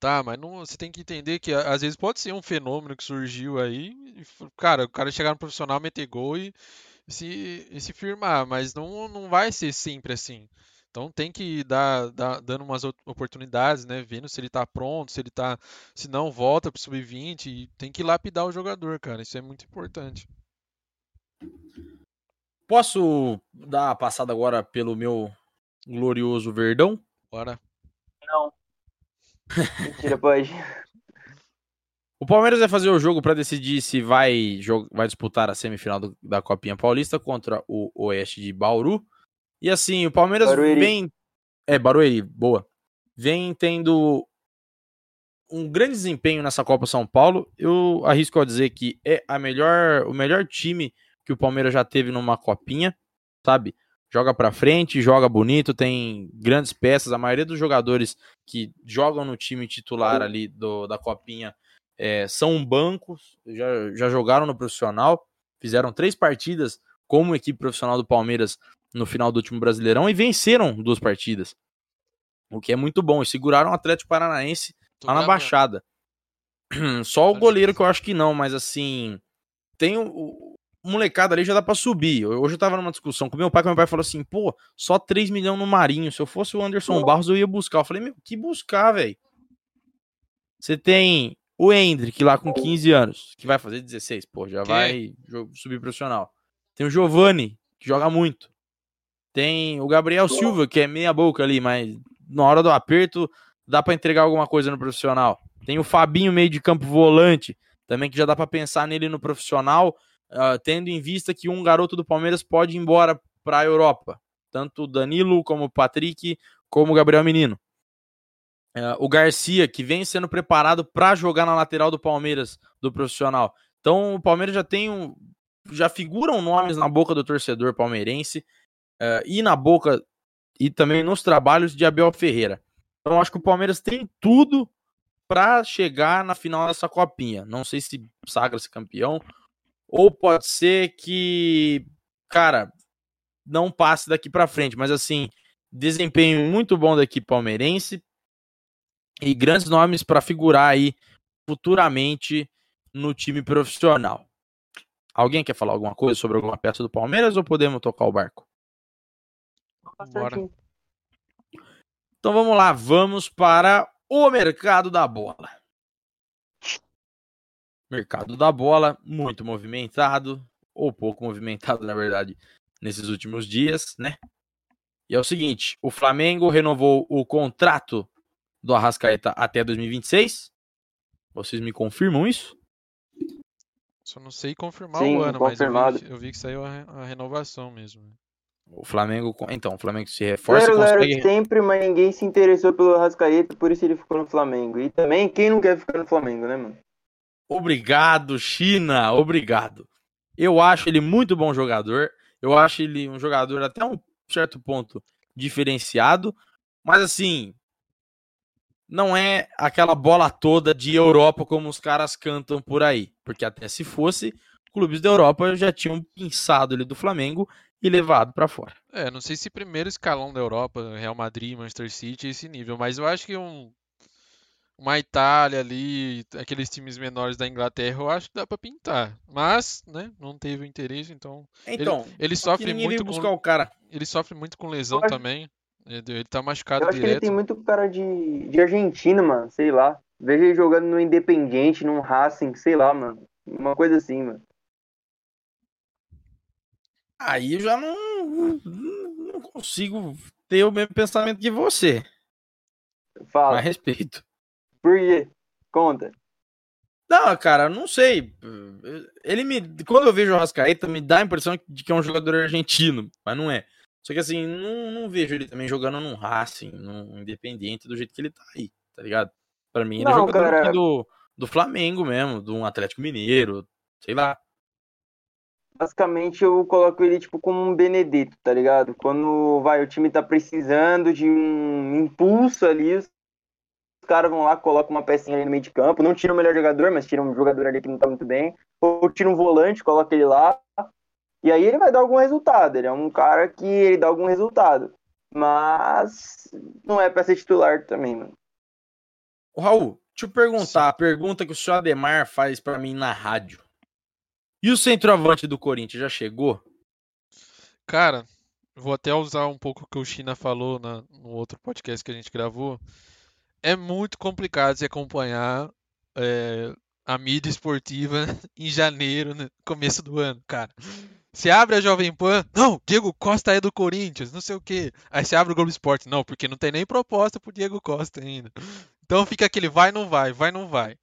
tá, mas não, você tem que entender que às vezes pode ser um fenômeno que surgiu aí, e, cara, o cara chegar no profissional, meter gol e se, e se firmar, mas não, não vai ser sempre assim. Então tem que dar, dar dando umas oportunidades, né? Vendo se ele tá pronto, se ele tá. Se não, volta pro sub-20 e tem que lapidar o jogador, cara. Isso é muito importante. Posso dar uma passada agora pelo meu glorioso Verdão? Bora. Não. Mentira, pode. O Palmeiras vai fazer o jogo para decidir se vai, vai disputar a semifinal do, da Copinha Paulista contra o Oeste de Bauru. E assim, o Palmeiras Barueri. vem. É, Barueri, boa. Vem tendo um grande desempenho nessa Copa São Paulo. Eu arrisco a dizer que é a melhor, o melhor time que o Palmeiras já teve numa copinha, sabe? Joga para frente, joga bonito, tem grandes peças. A maioria dos jogadores que jogam no time titular ali do, da copinha é, são bancos, já, já jogaram no profissional, fizeram três partidas como equipe profissional do Palmeiras no final do último Brasileirão e venceram duas partidas. O que é muito bom. E seguraram o Atlético Paranaense lá na Baixada. Só o goleiro que eu acho que não, mas assim. Tem o, o molecada ali já dá pra subir. Hoje eu tava numa discussão com meu pai, que meu pai falou assim: pô, só 3 milhões no Marinho. Se eu fosse o Anderson Barros, eu ia buscar. Eu falei, meu, que buscar, velho? Você tem o Hendrick lá com 15 anos, que vai fazer 16, pô, já que? vai subir profissional. Tem o Giovani, que joga muito. Tem o Gabriel Silva, que é meia boca ali, mas na hora do aperto dá para entregar alguma coisa no profissional. Tem o Fabinho, meio de campo volante, também que já dá para pensar nele no profissional, uh, tendo em vista que um garoto do Palmeiras pode ir embora para a Europa. Tanto o Danilo, como o Patrick, como o Gabriel Menino. Uh, o Garcia, que vem sendo preparado para jogar na lateral do Palmeiras, do profissional. Então o Palmeiras já tem um. Já figuram nomes na boca do torcedor palmeirense uh, e na boca e também nos trabalhos de Abel Ferreira. Então acho que o Palmeiras tem tudo para chegar na final dessa copinha. Não sei se sagra-se campeão ou pode ser que, cara, não passe daqui para frente, mas assim, desempenho muito bom da equipe palmeirense e grandes nomes para figurar aí futuramente no time profissional. Alguém quer falar alguma coisa sobre alguma peça do Palmeiras ou podemos tocar o barco? Bora. Então vamos lá, vamos para o mercado da bola. Mercado da bola muito movimentado, ou pouco movimentado, na verdade, nesses últimos dias, né? E é o seguinte: o Flamengo renovou o contrato do Arrascaeta até 2026. Vocês me confirmam isso? Só não sei confirmar Sim, o ano, confirmado. mas eu vi, eu vi, que saiu a, a renovação mesmo. O Flamengo. Então, o Flamengo se reforça. 0 0 consegue... sempre, mas ninguém se interessou pelo Arrascaeta, por isso ele ficou no Flamengo. E também, quem não quer ficar no Flamengo, né, mano? Obrigado, China. Obrigado. Eu acho ele muito bom jogador. Eu acho ele um jogador até um certo ponto diferenciado. Mas assim, não é aquela bola toda de Europa como os caras cantam por aí. Porque até se fosse, clubes da Europa já tinham pensado ele do Flamengo e levado para fora. É, não sei se primeiro escalão da Europa, Real Madrid, Manchester City, esse nível, mas eu acho que um uma Itália ali, aqueles times menores da Inglaterra, eu acho que dá para pintar. Mas, né, não teve interesse, então. Então, ele, ele sofre muito buscar com o cara. Ele sofre muito com lesão acho... também. Ele tá machucado eu acho direto. que ele tem muito cara de, de Argentina, mano, sei lá. Veja ele jogando no Independiente, num Racing, sei lá, mano. Uma coisa assim, mano. Aí eu já não, não consigo ter o mesmo pensamento que você. Fala. A respeito. Por quê? Conta. Não, cara, não sei. Ele me. Quando eu vejo o Rascaeta, me dá a impressão de que é um jogador argentino, mas não é. Só que assim, não, não vejo ele também jogando num Racing, num Independente, do jeito que ele tá aí, tá ligado? Pra mim, ele não, é jogador cara... do, do Flamengo mesmo, do um Atlético Mineiro, sei lá. Basicamente, eu coloco ele tipo como um Benedito, tá ligado? Quando vai, o time tá precisando de um impulso ali, os caras vão lá, colocam uma pecinha ali no meio de campo, não tira o melhor jogador, mas tira um jogador ali que não tá muito bem, ou tira um volante, coloca ele lá, e aí ele vai dar algum resultado. Ele é um cara que ele dá algum resultado. Mas não é para ser titular também, mano. O Raul, deixa eu perguntar, a pergunta que o senhor Ademar faz para mim na rádio. E o centroavante do Corinthians já chegou? Cara, vou até usar um pouco o que o China falou na, no outro podcast que a gente gravou. É muito complicado se acompanhar é, a mídia esportiva em janeiro, no começo do ano, cara. Você abre a Jovem Pan, não, Diego Costa é do Corinthians, não sei o quê. Aí você abre o Globo Esporte, não, porque não tem nem proposta pro Diego Costa ainda. Então fica aquele vai, não vai, vai, não vai.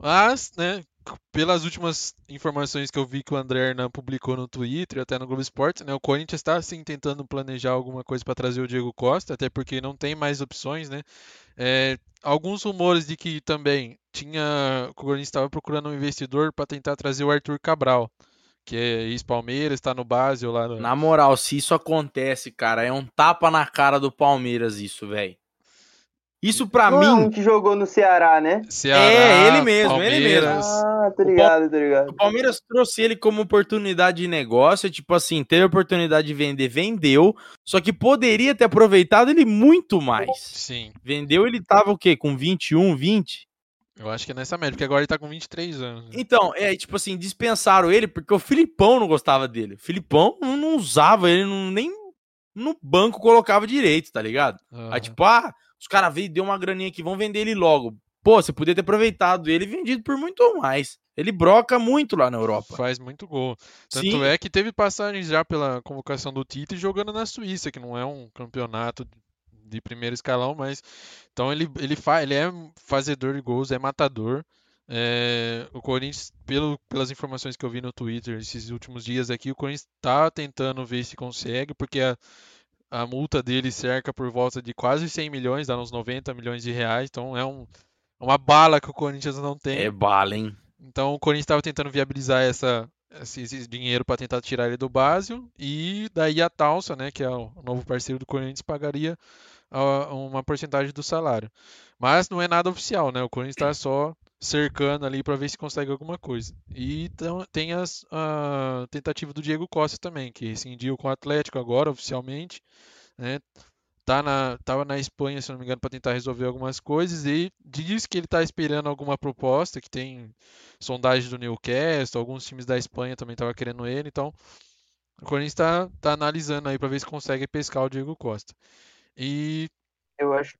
Mas, né, pelas últimas informações que eu vi que o André Hernan publicou no Twitter e até no Globo Esporte, né, o Corinthians está sim tentando planejar alguma coisa para trazer o Diego Costa, até porque não tem mais opções, né? É, alguns rumores de que também tinha o Corinthians estava procurando um investidor para tentar trazer o Arthur Cabral que é ex-Palmeiras, está no Basel lá. No... Na moral, se isso acontece, cara, é um tapa na cara do Palmeiras isso, velho. Isso pra Não mim. É um que jogou no Ceará, né? Ceará, é, ele mesmo, Palmeiras. ele mesmo. Ah, tá ligado, tá ligado. O Palmeiras trouxe ele como oportunidade de negócio, tipo assim, teve a oportunidade de vender, vendeu, só que poderia ter aproveitado ele muito mais. Sim. Vendeu, ele tava o quê? Com 21, 20? Eu acho que é nessa média, porque agora ele tá com 23 anos. né? Então, é tipo assim, dispensaram ele porque o Filipão não gostava dele. O Filipão não, não usava ele, não, nem no banco colocava direito, tá ligado? Aham. Aí tipo, ah, os caras veio deu uma graninha aqui, vão vender ele logo. Pô, você podia ter aproveitado ele e vendido por muito mais. Ele broca muito lá na Europa. Faz muito gol. Tanto Sim. é que teve passagens já pela convocação do Tite jogando na Suíça, que não é um campeonato de primeiro escalão, mas então ele ele faz, ele é fazedor de gols, é matador. É, o Corinthians, pelo, pelas informações que eu vi no Twitter esses últimos dias aqui, o Corinthians está tentando ver se consegue, porque a, a multa dele cerca por volta de quase 100 milhões, dá uns 90 milhões de reais, então é um, uma bala que o Corinthians não tem. É bala, hein? Então o Corinthians estava tentando viabilizar essa, esse, esse dinheiro para tentar tirar ele do Basel e daí a Talsa, né, que é o novo parceiro do Corinthians, pagaria uma porcentagem do salário. Mas não é nada oficial, né? O Corinthians está só cercando ali para ver se consegue alguma coisa. E tem as, a tentativa do Diego Costa também, que rescindiu com o Atlético agora oficialmente, né? Tá na, tava na Espanha, se não me engano, para tentar resolver algumas coisas e diz que ele está esperando alguma proposta, que tem sondagem do Newcastle, alguns times da Espanha também estavam querendo ele, então o Corinthians está tá analisando aí para ver se consegue pescar o Diego Costa. E Eu acho,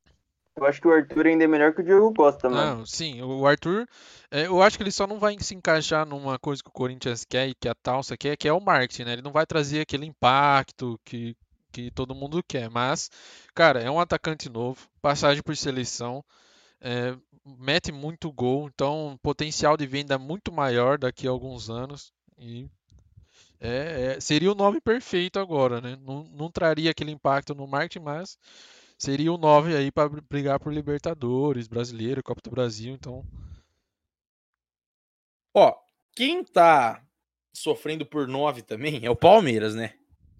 eu acho que o Arthur ainda é melhor que o Diogo Costa, mano. Não, sim, o Arthur, é, eu acho que ele só não vai se encaixar numa coisa que o Corinthians quer e que a Talsa quer, que é o marketing, né? Ele não vai trazer aquele impacto que, que todo mundo quer. Mas, cara, é um atacante novo, passagem por seleção, é, mete muito gol, então potencial de venda muito maior daqui a alguns anos. E É, é, seria o nome perfeito agora, né? Não, não traria aquele impacto no marketing, mas seria o 9 aí para brigar por Libertadores, Brasileiro, Copa do Brasil, então. Ó, quem tá sofrendo por 9 também é o Palmeiras, né?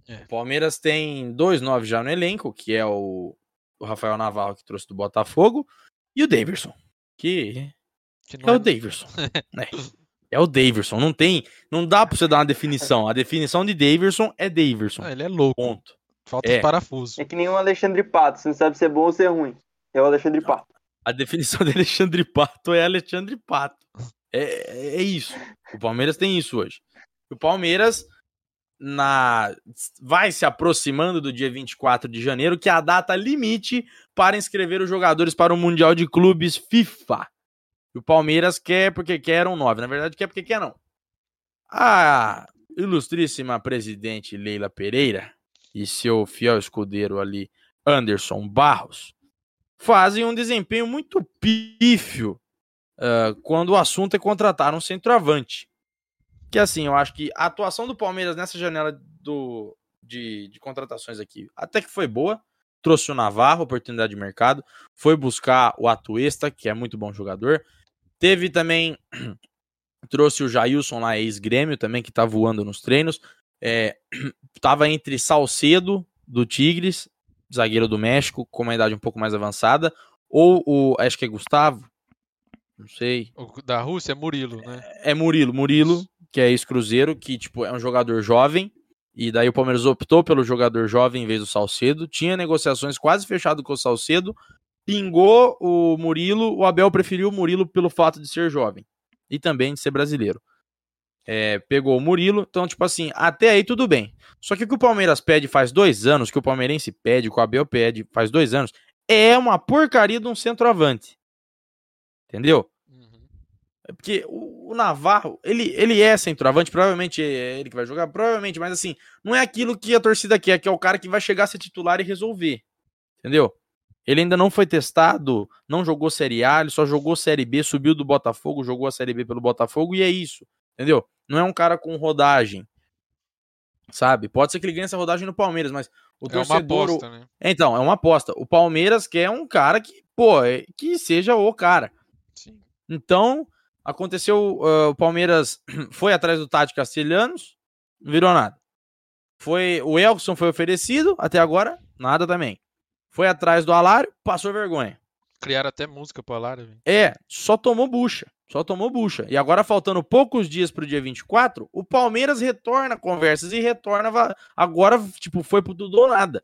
É. O Palmeiras tem dois 9 já no elenco, que é o, o Rafael Navarro que trouxe do Botafogo e o Daverson, que que é não o Daverson. né? É o Daverson, não tem, não dá pra você dar uma definição. A definição de Daverson é Daverson. Ah, ele é louco. Ponto. Falta É. os parafusos. É que nem o Alexandre Pato, você não sabe se é bom ou se é ruim. É o Alexandre Pato. A definição de Alexandre Pato é Alexandre Pato. É, é isso. O Palmeiras tem isso hoje. O Palmeiras na vai se aproximando do dia 24 de janeiro, que é a data limite para inscrever os jogadores para o Mundial de Clubes FIFA. E o Palmeiras quer porque quer um 9. Na verdade, quer porque quer não. A ilustríssima presidente Leila Pereira e seu fiel escudeiro ali, Anderson Barros, fazem um desempenho muito pífio ah, quando o assunto é contratar um centroavante. Que assim, eu acho que a atuação do Palmeiras nessa janela do, de, de contratações aqui até que foi boa. Trouxe o Navarro, oportunidade de mercado. Foi buscar o Atuesta, que é muito bom jogador. Teve também. trouxe o Jailson lá, ex-grêmio também, que tá voando nos treinos. É, tava entre Salcedo, do Tigres, zagueiro do México, com uma idade um pouco mais avançada, ou o. Acho que é Gustavo. Não sei. O da Rússia é Murilo, né? É Murilo, Murilo, que é ex-cruzeiro, que tipo, é um jogador jovem. E daí o Palmeiras optou pelo jogador jovem em vez do Salcedo. Tinha negociações quase fechado com o Salcedo. Pingou o Murilo. O Abel preferiu o Murilo pelo fato de ser jovem. E também de ser brasileiro. É, pegou o Murilo. Então, tipo assim, até aí tudo bem. Só que o que o Palmeiras pede faz dois anos, que o palmeirense pede, que o Abel pede faz dois anos, é uma porcaria de um centroavante. Entendeu? É Porque o, o Navarro, ele, ele é centroavante, provavelmente é ele que vai jogar, provavelmente, mas assim, não é aquilo que a torcida quer, que é o cara que vai chegar a ser titular e resolver. Entendeu? Ele ainda não foi testado, não jogou Série A, ele só jogou Série B, subiu do Botafogo, jogou a Série B pelo Botafogo e é isso. Entendeu? Não é um cara com rodagem. Sabe? Pode ser que ele ganhe essa rodagem no Palmeiras, mas o É uma torcedor. aposta, né? Então, é uma aposta. O Palmeiras quer um cara que, pô, é- que seja o cara. Sim. Então, aconteceu, ah, o Palmeiras foi atrás do Tati Castelhanos, não virou nada. Foi, o Elkson foi oferecido, até agora, nada também. Foi atrás do Alário, passou vergonha. Criaram até música pro Alário, velho. É, só tomou bucha, só tomou bucha. E agora, faltando poucos dias pro dia 24, o Palmeiras retorna conversas e retorna, agora, tipo, foi pro tudo ou nada.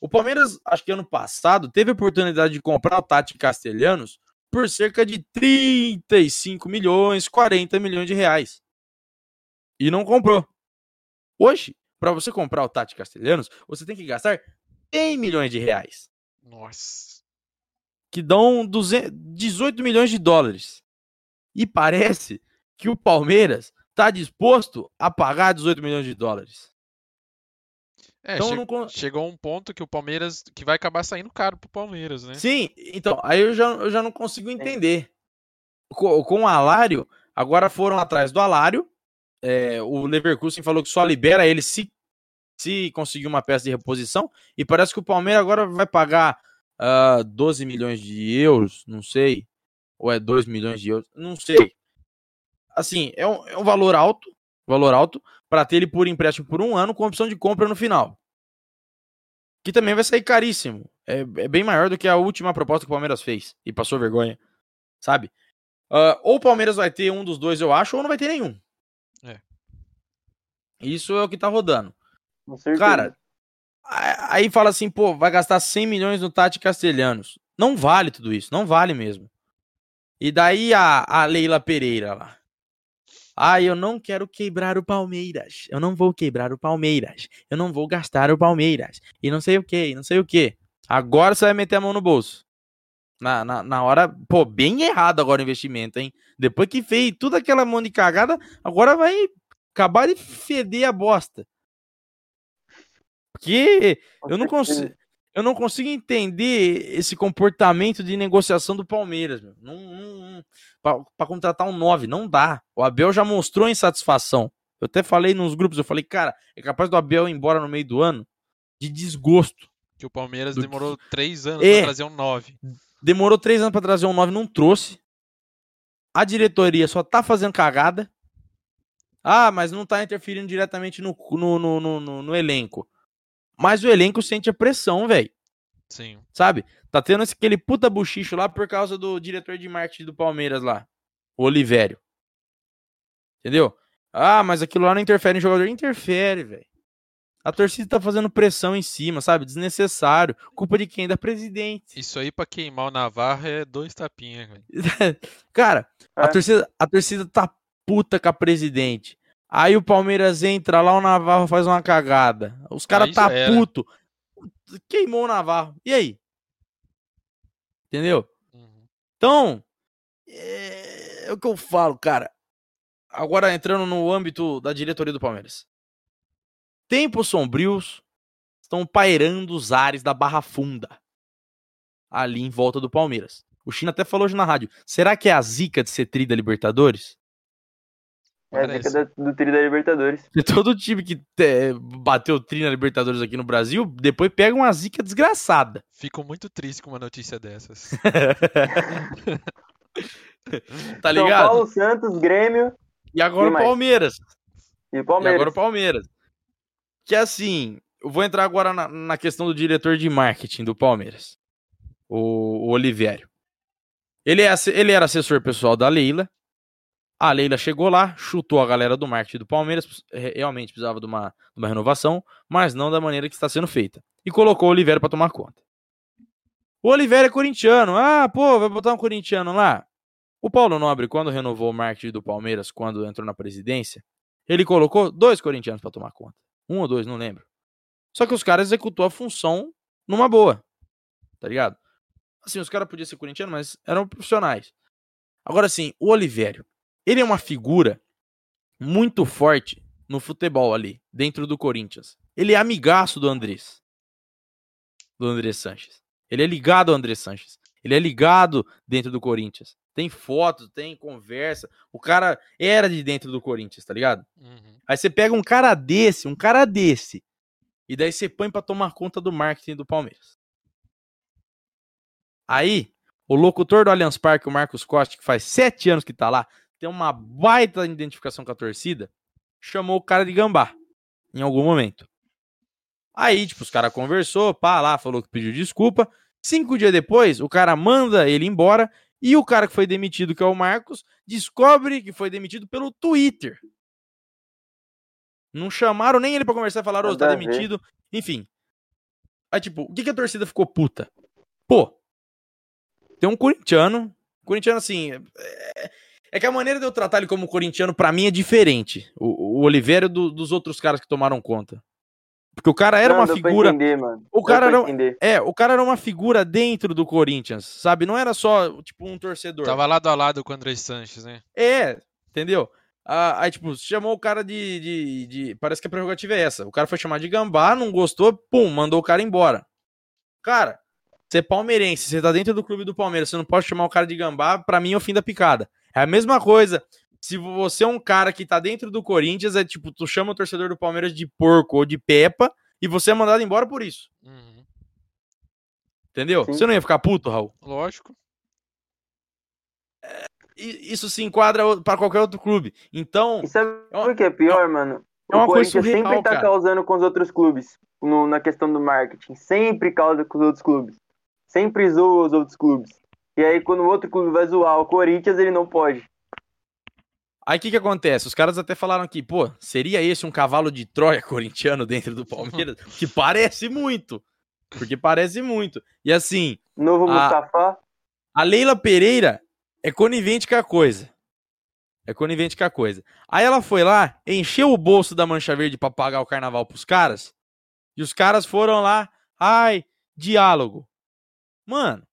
O Palmeiras, acho que ano passado, teve a oportunidade de comprar o Tati Castelhanos por cerca de 35 milhões, 40 milhões de reais. E não comprou. Hoje, para você comprar o Tati Castelhanos, você tem que gastar 100 milhões de reais Nossa. que dão 200 18 milhões de dólares. E parece que o Palmeiras está disposto a pagar 18 milhões de dólares. É, Então che- não chegou um ponto que o Palmeiras que vai acabar saindo caro pro Palmeiras, né? Sim, então, aí eu já, eu já não consigo entender. Com, com o Alário, agora foram atrás do Alário. é, o Leverkusen falou que só libera ele se, se conseguir uma peça de reposição. E parece que o Palmeiras agora vai pagar ah, 12 milhões de euros, não sei. Ou é 2 milhões de euros, não sei. Assim, é um, é um valor alto, valor alto, para ter ele por empréstimo por um ano com opção de compra no final. Que também vai sair caríssimo. É, é bem maior do que a última proposta que o Palmeiras fez e passou vergonha, sabe? Ah, ou o Palmeiras vai ter um dos dois, eu acho, ou não vai ter nenhum. É. Isso é o que tá rodando. Cara, aí fala assim, pô, vai gastar 100 milhões no Tati Castelhanos. Não vale tudo isso, não vale mesmo. E daí a, a Leila Pereira lá. Ah, eu não quero quebrar o Palmeiras. Eu não vou quebrar o Palmeiras. Eu não vou gastar o Palmeiras. E não sei o que, não sei o que. Agora você vai meter a mão no bolso. Na, na, na hora, pô, bem errado agora o investimento, hein? Depois que fez tudo aquela mão de cagada, agora vai acabar de feder a bosta. Porque eu não consigo. Eu não consigo entender esse comportamento de negociação do Palmeiras, meu. Não, não, não, pra, pra contratar um 9, não dá. O Abel já mostrou insatisfação. Eu até falei nos grupos, eu falei, cara, é capaz do Abel ir embora no meio do ano de desgosto. Que o Palmeiras demorou três anos É. pra trazer um 9. Demorou três anos pra trazer um 9, não trouxe. A diretoria só tá fazendo cagada. Ah, mas não tá interferindo diretamente no, no, no, no, no- no elenco. Mas o elenco sente a pressão, velho. Sim. Sabe? Tá tendo aquele puta buchicho lá por causa do diretor de marketing do Palmeiras lá. O Olivério. Entendeu? Ah, mas aquilo lá não interfere em jogador. Interfere, velho. A torcida tá fazendo pressão em cima, sabe? Desnecessário. Culpa de quem? Da presidente. Isso aí pra queimar o Navarro é dois tapinhas, velho. Cara, a É. torcida, a torcida tá puta com a presidente. Aí o Palmeiras entra lá, o Navarro faz uma cagada. Os caras tá era. puto. Queimou o Navarro. E aí? Entendeu? Uhum. Então, é, é o que eu falo, cara. Agora entrando no âmbito da diretoria do Palmeiras. Tempos sombrios estão pairando os ares da Barra Funda. Ali em volta do Palmeiras. O China até falou hoje na rádio. Será que é a zica de ser tri da Libertadores? É a Parece. dica da- do trio da Libertadores. E todo time que é, bateu tri na Libertadores aqui no Brasil, depois pega uma zica desgraçada. Fico muito triste com uma notícia dessas. Tá São ligado? Paulo, Santos, Grêmio E agora o? Palmeiras. e E Palmeiras. agora o Palmeiras. Que assim, eu vou entrar agora na, na questão do diretor de marketing do Palmeiras. O, o Olivério. Ele, é, ele era assessor pessoal da Leila. A Leila chegou lá, chutou a galera do marketing do Palmeiras. re- Realmente precisava de uma, de uma renovação, mas não da maneira que está sendo feita. E colocou o Olivério para tomar conta. O Olivério é corintiano. Ah, pô, vai botar um corintiano lá. O Paulo Nobre, quando renovou o marketing do Palmeiras, quando entrou na presidência, ele colocou dois corintianos para tomar conta. Um ou dois, não lembro. Só que os caras executou a função numa boa. Tá ligado? Assim, os caras podiam ser corintianos, mas eram profissionais. Agora, assim, o Olivério, ele é uma figura muito forte no futebol ali, dentro do Corinthians. Ele é amigaço do Andrés. Do Andrés Sanches. Ele é ligado ao Andrés Sanches. Ele é ligado dentro do Corinthians. Tem fotos, tem conversa. O cara era de dentro do Corinthians, tá ligado? Uhum. Aí você pega um cara desse, um cara desse, e daí você põe pra tomar conta do marketing do Palmeiras. Aí, o locutor do Allianz Parque, o Marcos Costa, que faz sete anos que tá lá, tem uma baita identificação com a torcida, chamou o cara de gambá, em algum momento. Aí, tipo, os caras conversou, pá, lá, falou que pediu desculpa. Cinco dias depois, o cara manda ele embora e o cara que foi demitido, que é o Marcos, descobre que foi demitido pelo Twitter. Não chamaram nem ele pra conversar e falaram, ô, tá a ver. demitido. Enfim. Aí, tipo, o que, que a torcida ficou puta? Pô, tem um corintiano. Corintiano, assim. É, é que a maneira de eu tratar ele como corintiano, pra mim, é diferente. O, o Oliveira do- dos outros caras que tomaram conta. Porque o cara era Não, uma figura. entender, mano. O cara pra não- entender. É, o cara era uma figura dentro do Corinthians, sabe? Não era só, tipo, um torcedor. Tava lado a lado com o André Sanches, né? É, entendeu? Ah, aí, tipo, chamou o cara de, de, de- Parece que a prerrogativa é essa. O cara foi chamar de gambá, não gostou, pum, mandou o cara embora. Cara, você é palmeirense, você tá dentro do clube do Palmeiras, você não pode chamar o cara de gambá, pra mim é o fim da picada. É a mesma coisa. Se você é um cara que tá dentro do Corinthians, é tipo, tu chama o torcedor do Palmeiras de porco ou de pepa e você é mandado embora por isso. Uhum. Entendeu? Sim. Você não ia ficar puto, Raul? Lógico. I- Isso se enquadra pra qualquer outro clube. Então, E sabe É o que é pior, mano? é uma o coisa Corinthians surreal, sempre tá cara. causando com os outros clubes. no- na questão do marketing. Sempre causa com os outros clubes. Sempre zoa os outros clubes. E aí, quando o outro clube vai zoar o Corinthians, ele não pode. Aí o que que acontece? Os caras até falaram aqui, pô, seria esse um cavalo de Troia corintiano dentro do Palmeiras? que parece muito. Porque parece muito. E assim, Novo. Mustafa. a Leila Pereira é conivente com a coisa. É conivente com a coisa. Aí ela foi lá, encheu o bolso da Mancha Verde pra pagar o carnaval pros caras. E os caras foram lá, ai, diálogo. Mano.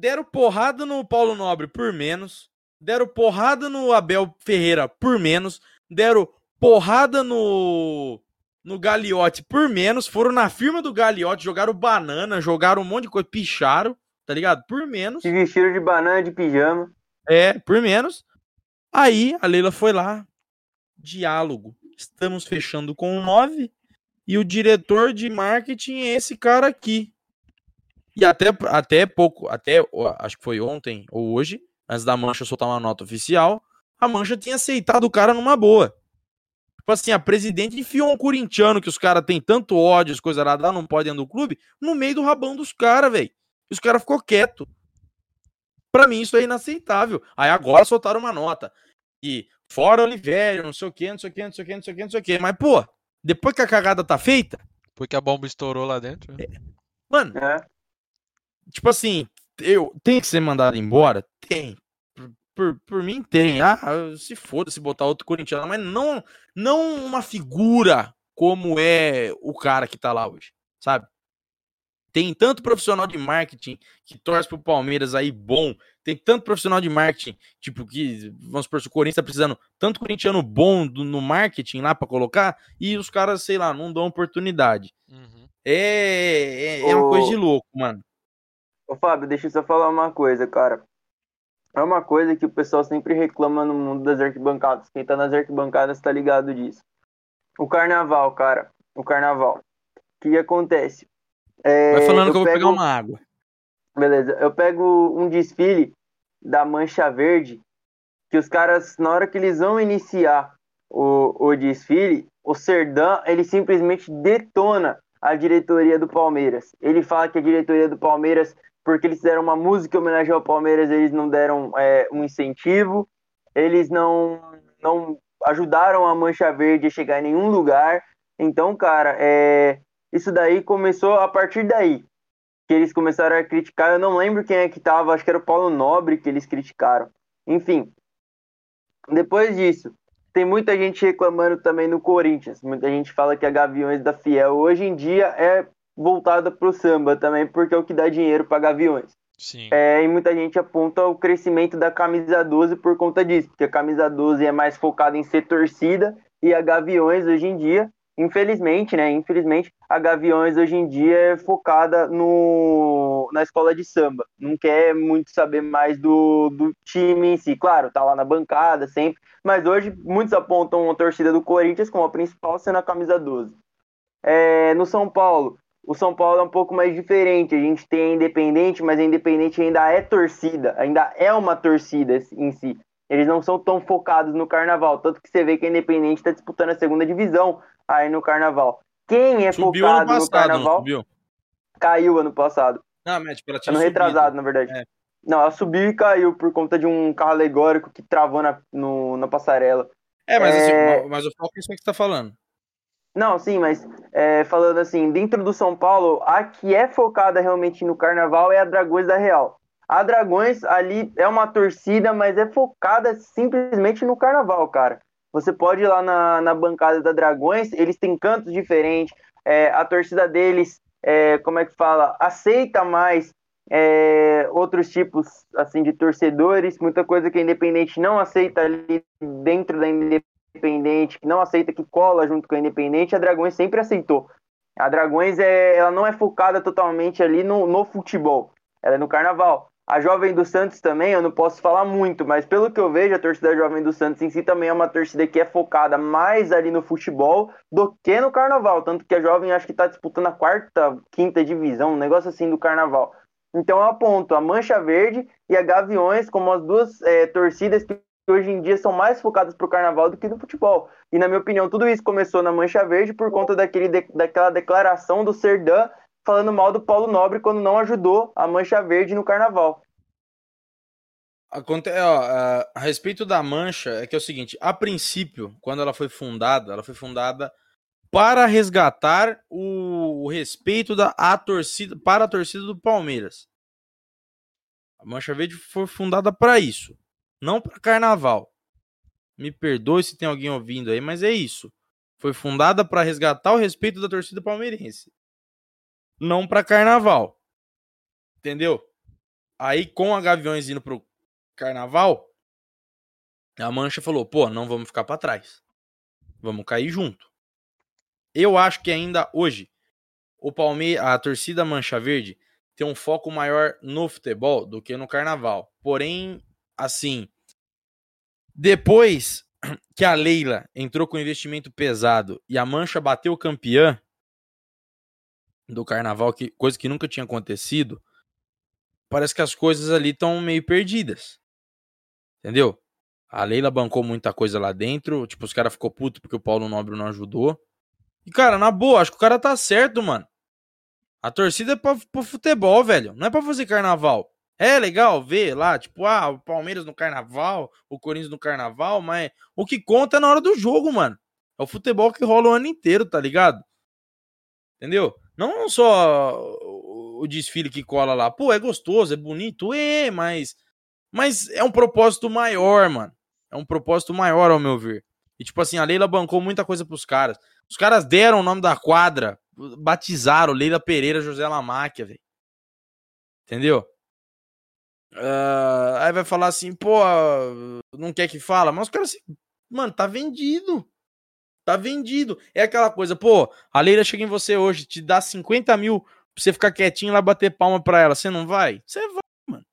Deram porrada no Paulo Nobre por menos. Deram porrada no Abel Ferreira por menos. Deram porrada no no Gagliotti por menos. Foram na firma do Gagliotti, jogaram banana, jogaram um monte de coisa, picharam, tá ligado? Por menos. Se vestiram de banana de pijama. É, por menos. Aí a Leila foi lá, diálogo. Estamos fechando com nove e o diretor de marketing é esse cara aqui. E até, até pouco, até acho que foi ontem ou hoje, antes da Mancha soltar uma nota oficial, a Mancha tinha aceitado o cara numa boa. Tipo assim, a presidente enfiou um corintiano que os caras têm tanto ódio, as coisas lá, não podem do clube, no meio do rabão dos caras, velho. E os caras ficou quieto. Pra mim, isso é inaceitável. Aí agora soltaram uma nota. E fora Oliveira, não sei o que, não sei o que, não sei o que, não sei o que, não sei o que. Mas, pô, depois que a cagada tá feita. Porque a bomba estourou lá dentro. Né? Mano, é. Tipo assim, eu tem que ser mandado embora? Tem. Por, por, por mim tem. Ah, se foda se botar outro corintiano, mas não, não uma figura como é o cara que tá lá hoje, sabe? Tem tanto profissional de marketing que torce pro Palmeiras aí bom. Tem tanto profissional de marketing, tipo, que, vamos supor, se o Corinthians tá precisando tanto corintiano bom do, no marketing lá para colocar, e os caras, sei lá, não dão oportunidade. Uhum. É, é, é, uma coisa de louco, mano. Ô, Fábio, deixa eu só falar uma coisa, cara. É uma coisa que o pessoal sempre reclama no mundo das arquibancadas. Quem tá nas arquibancadas tá ligado disso. O carnaval, cara. O carnaval. O que acontece? É, Vai falando que eu vou pego... pegar uma água. Beleza. Eu pego um desfile da Mancha Verde, que os caras, na hora que eles vão iniciar o, o desfile, o Serdã, ele simplesmente detona a diretoria do Palmeiras. Ele fala que a diretoria do Palmeiras, porque eles fizeram uma música em homenagem ao Palmeiras, eles não deram é, um incentivo, eles não, não ajudaram a Mancha Verde a chegar em nenhum lugar. Então, cara, é, isso daí começou a partir daí. Que eles começaram a criticar. Eu não lembro quem é que tava, acho que era o Paulo Nobre que eles criticaram. Enfim. Depois disso, tem muita gente reclamando também no Corinthians. Muita gente fala que a Gaviões da Fiel hoje em dia é voltada pro samba também, porque é o que dá dinheiro para Gaviões. Sim. É, e muita gente aponta o crescimento da camisa 12 por conta disso, porque a camisa 12 é mais focada em ser torcida e a Gaviões hoje em dia infelizmente, né? Infelizmente, a Gaviões hoje em dia é focada no, na escola de samba. Não quer muito saber mais do, do time em si. Claro, tá lá na bancada sempre, mas hoje muitos apontam a torcida do Corinthians como a principal sendo a camisa 12. É, no São Paulo, o São Paulo é um pouco mais diferente. A gente tem a Independente, mas a Independente ainda é torcida, ainda é uma torcida em si. Eles não são tão focados no carnaval. Tanto que você vê que a Independente está disputando a segunda divisão aí no carnaval. Quem é subiu focado passado, no carnaval? Subiu. Caiu ano passado. Não, mas tipo, ano subido. retrasado, na verdade. É. Não, ela subiu e caiu por conta de um carro alegórico que travou na, no, na passarela. É, mas, assim, é... Assim, mas o foco é isso que você tá falando. Não, sim, mas é, falando assim, dentro do São Paulo, a que é focada realmente no carnaval é a Dragões da Real. A Dragões ali é uma torcida, mas é focada simplesmente no carnaval, cara. Você pode ir lá na, na bancada da Dragões, eles têm cantos diferentes, é, a torcida deles, é, como é que fala, aceita mais é, outros tipos assim de torcedores, muita coisa que a Independente não aceita ali dentro da Independente, que não aceita que cola junto com a Independente, a Dragões sempre aceitou. A Dragões é, ela não é focada totalmente ali no, no futebol, ela é no carnaval. A Jovem do Santos também, eu não posso falar muito, mas pelo que eu vejo, a torcida Jovem do Santos em si também é uma torcida que é focada mais ali no futebol do que no carnaval. Tanto que a Jovem acho que está disputando a quarta, quinta divisão, um negócio assim do carnaval. Então eu aponto a Mancha Verde e a Gaviões como as duas é, torcidas que hoje em dia são mais focadas para o carnaval do que no futebol. E na minha opinião, tudo isso começou na Mancha Verde por conta daquele de, daquela declaração do Serdã falando mal do Paulo Nobre quando não ajudou a Mancha Verde no carnaval. Aconte... Ó, a, a respeito da Mancha, é que é o seguinte: a princípio, quando ela foi fundada, ela foi fundada para resgatar o, o respeito da a torcida para a torcida do Palmeiras. A Mancha Verde foi fundada para isso, não para carnaval. Me perdoe se tem alguém ouvindo aí, mas é isso. Foi fundada para resgatar o respeito da torcida palmeirense não para carnaval. Entendeu? Aí com a Gaviões indo pro carnaval, a Mancha falou: "Pô, não vamos ficar para trás. Vamos cair junto". Eu acho que ainda hoje o Palmeiras, a torcida Mancha Verde tem um foco maior no futebol do que no carnaval. Porém, assim, Depois que a Leila entrou com investimento pesado e a Mancha bateu campeã do carnaval, que, coisa que nunca tinha acontecido, parece que as coisas ali estão meio perdidas. Entendeu? A Leila bancou muita coisa lá dentro, tipo, os caras ficou puto porque o Paulo Nobre não ajudou. E, cara, na boa, acho que o cara tá certo, mano. A torcida é pra, pro futebol, velho. Não é pra fazer carnaval. É legal ver lá, tipo, ah, o Palmeiras no carnaval, o Corinthians no carnaval, mas o que conta é na hora do jogo, mano. É o futebol que rola o ano inteiro, tá ligado? Entendeu? Não só o desfile que cola lá. Pô, é gostoso, é bonito, é, mas. Mas é um propósito maior, mano. É um propósito maior, ao meu ver. E, tipo assim, a Leila bancou muita coisa pros caras. Os caras deram o nome da quadra, batizaram Leila Pereira José Lamáquia, velho. Entendeu? Uh, aí vai falar assim, pô, não quer que fala, mas os caras assim, mano, tá vendido. Tá vendido. É aquela coisa, pô, a Leila chega em você hoje, te dá 50 mil pra você ficar quietinho lá bater palma pra ela. Você não vai? Você vai, mano.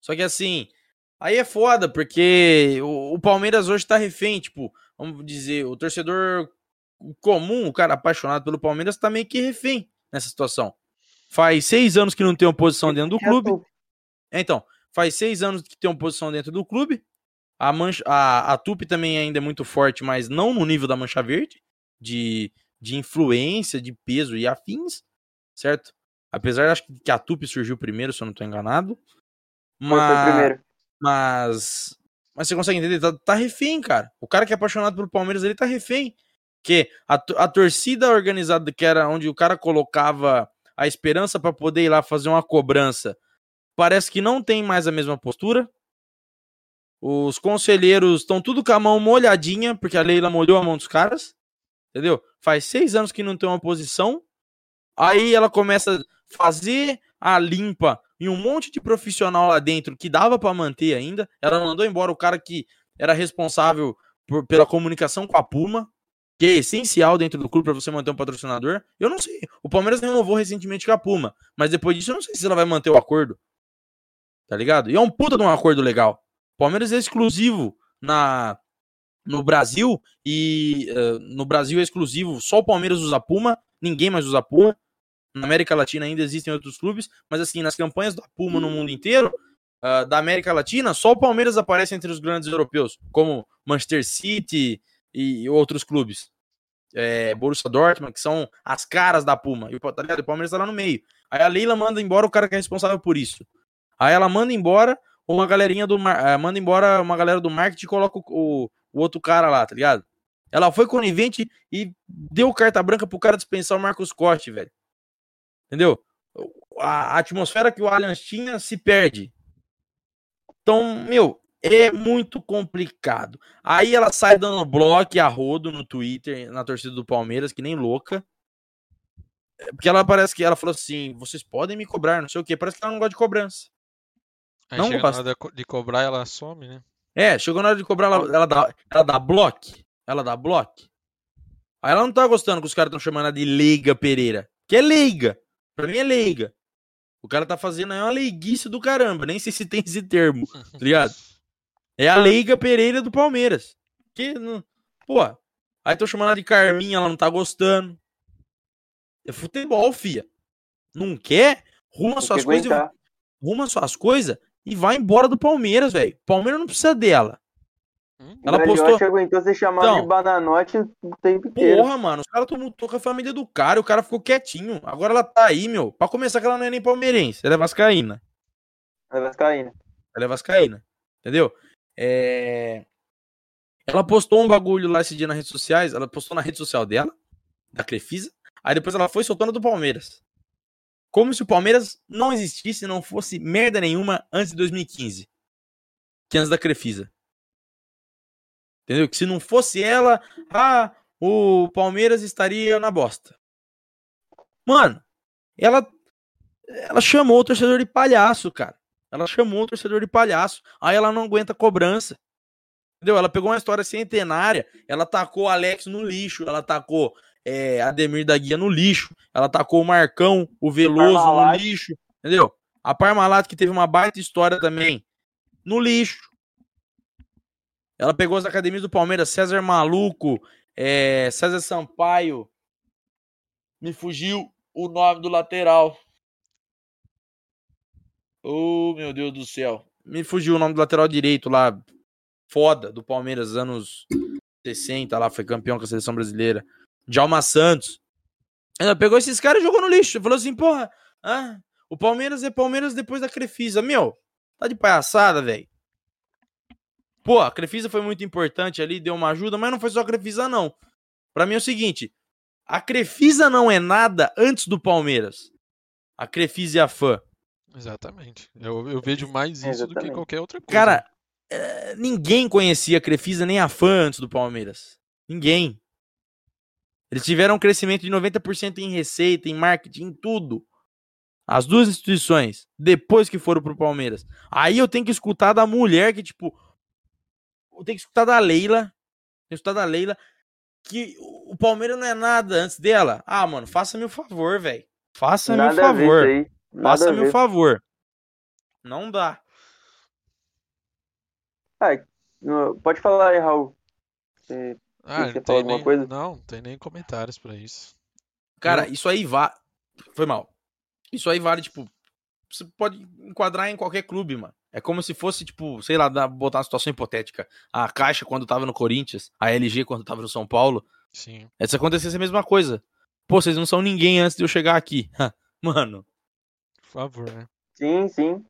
Só que assim, aí é foda, porque o, o Palmeiras hoje tá refém, tipo, vamos dizer, o torcedor comum, o cara apaixonado pelo Palmeiras, tá meio que refém nessa situação. Faz seis anos que não tem oposição dentro do clube. Então, faz seis anos que tem oposição dentro do clube. A, mancha, a, a Tupi também ainda é muito forte, mas não no nível da Mancha Verde, de, de influência, de peso e afins, certo? Apesar, acho que a Tupi surgiu primeiro, se eu não estou enganado. Mas, mas, mas você consegue entender? Tá, tá refém, cara. O cara que é apaixonado pelo Palmeiras, ele tá refém. Que a, a torcida organizada, que era onde o cara colocava a esperança para poder ir lá fazer uma cobrança, parece que não tem mais a mesma postura. Os conselheiros estão tudo com a mão molhadinha, porque a Leila molhou a mão dos caras. Entendeu? Faz seis anos que não tem uma posição. Aí ela começa a fazer a limpa em um monte de profissional lá dentro que dava para manter ainda. Ela mandou embora o cara que era responsável por, pela comunicação com a Puma, que é essencial dentro do clube para você manter um patrocinador. Eu não sei. O Palmeiras renovou recentemente com a Puma, mas depois disso eu não sei se ela vai manter o acordo. Tá ligado? E é um puta de um acordo legal. Palmeiras é exclusivo na no Brasil e uh, no Brasil é exclusivo, só o Palmeiras usa Puma, ninguém mais usa Puma. Na América Latina ainda existem outros clubes, mas assim, nas campanhas da Puma no mundo inteiro, uh, da América Latina, só o Palmeiras aparece entre os grandes europeus, como Manchester City e outros clubes. É, Borussia Dortmund, que são as caras da Puma. E, tá ligado? o Palmeiras tá lá no meio. Aí a Leila manda embora o cara que é responsável por isso. Aí ela manda embora uma galerinha do uh, manda embora uma galera do marketing e coloca o, o, outro cara lá, tá ligado? Ela foi conivente e deu carta branca pro cara dispensar o Marcos Corte, velho. Entendeu? A, atmosfera que o Allianz tinha se perde. Então, meu, é muito complicado. Aí ela sai dando bloco a rodo no Twitter, na torcida do Palmeiras, que nem louca. É, porque ela parece que ela falou assim: vocês podem me cobrar, não sei o que. Parece que ela não gosta de cobrança. Aí não chega gosta. na hora de cobrar, ela some, né? É, chegou na hora de cobrar, ela, ela dá, ela dá bloco. Ela dá bloco. Aí ela não tá gostando que os caras estão chamando ela de Leiga Pereira. Que é leiga. Pra mim é leiga. O cara tá fazendo aí uma leiguice do caramba. Nem sei se tem esse termo, tá ligado? É a Leiga Pereira do Palmeiras. Que, não... pô, aí tô chamando ela de Carminha, ela não tá gostando. É futebol, fia. Não quer? Ruma suas coisas. Ruma suas coisas e vai embora do Palmeiras, velho. Palmeiras não precisa dela. Hum? Ela postou. aguentou ser chamado então, de bananote o tempo inteiro. Porra, mano, os caras tumultou com a família do cara, o cara ficou quietinho. Agora ela tá aí, meu. Pra começar, que ela não é nem palmeirense, ela é vascaína. Ela é vascaína. Ela é vascaína, entendeu? É... Ela postou um bagulho lá esse dia nas redes sociais, ela postou na rede social dela, da Crefisa, aí depois ela foi soltando do Palmeiras. Como se o Palmeiras não existisse, não fosse merda nenhuma antes de 2015. Que antes da Crefisa. Entendeu? Que se não fosse ela, ah, o Palmeiras estaria na bosta. Mano, ela ela chamou o torcedor de palhaço, cara. Ela chamou o torcedor de palhaço. Aí ela não aguenta cobrança. Entendeu? Ela pegou uma história centenária, ela tacou o Alex no lixo, ela tacou é, Ademir da Guia no lixo. Ela tacou o Marcão, o Veloso no lixo. Entendeu? A Parmalat, que teve uma baita história também, no lixo. Ela pegou as academias do Palmeiras, César Maluco, é, César Sampaio. Me fugiu o nome do lateral. Oh, meu Deus do céu. Me fugiu o nome do lateral direito lá. Foda, do Palmeiras, anos 60 lá, foi campeão com a seleção brasileira. Djalma Santos. Ela pegou esses caras e jogou no lixo. Falou assim, porra, ah, o Palmeiras é Palmeiras depois da Crefisa. Meu, tá de palhaçada, velho. Pô, a Crefisa foi muito importante ali, deu uma ajuda, mas não foi só a Crefisa, não. Pra mim é o seguinte: a Crefisa não é nada antes do Palmeiras. A Crefisa e a fã. Exatamente. Eu, eu vejo mais isso do que Exatamente. qualquer outra coisa. Cara, é, ninguém conhecia a Crefisa nem a fã antes do Palmeiras. Ninguém. Eles tiveram um crescimento de 90% em receita, em marketing, em tudo. As duas instituições, depois que foram pro Palmeiras. Aí eu tenho que escutar da mulher que, tipo. Eu tenho que escutar da Leila. Tenho que escutar da Leila. Que o Palmeiras não é nada antes dela. Ah, mano, faça-me o favor, velho. Faça-me o favor. Faça-me o favor. Não dá. Ah, pode falar aí, Raul. Você- Ah, Você não fala tem alguma nem, coisa? não, não tem nem comentários pra isso. Cara, isso aí vale. Foi mal. Isso aí vale, tipo. Você pode enquadrar em qualquer clube, mano. É como se fosse, tipo, sei lá, botar uma situação hipotética. A Caixa quando tava no Corinthians, a LG quando tava no São Paulo. Sim. É, Se acontecesse a mesma coisa. Pô, vocês não são ninguém antes de eu chegar aqui. Mano. Por favor, né? Sim, sim.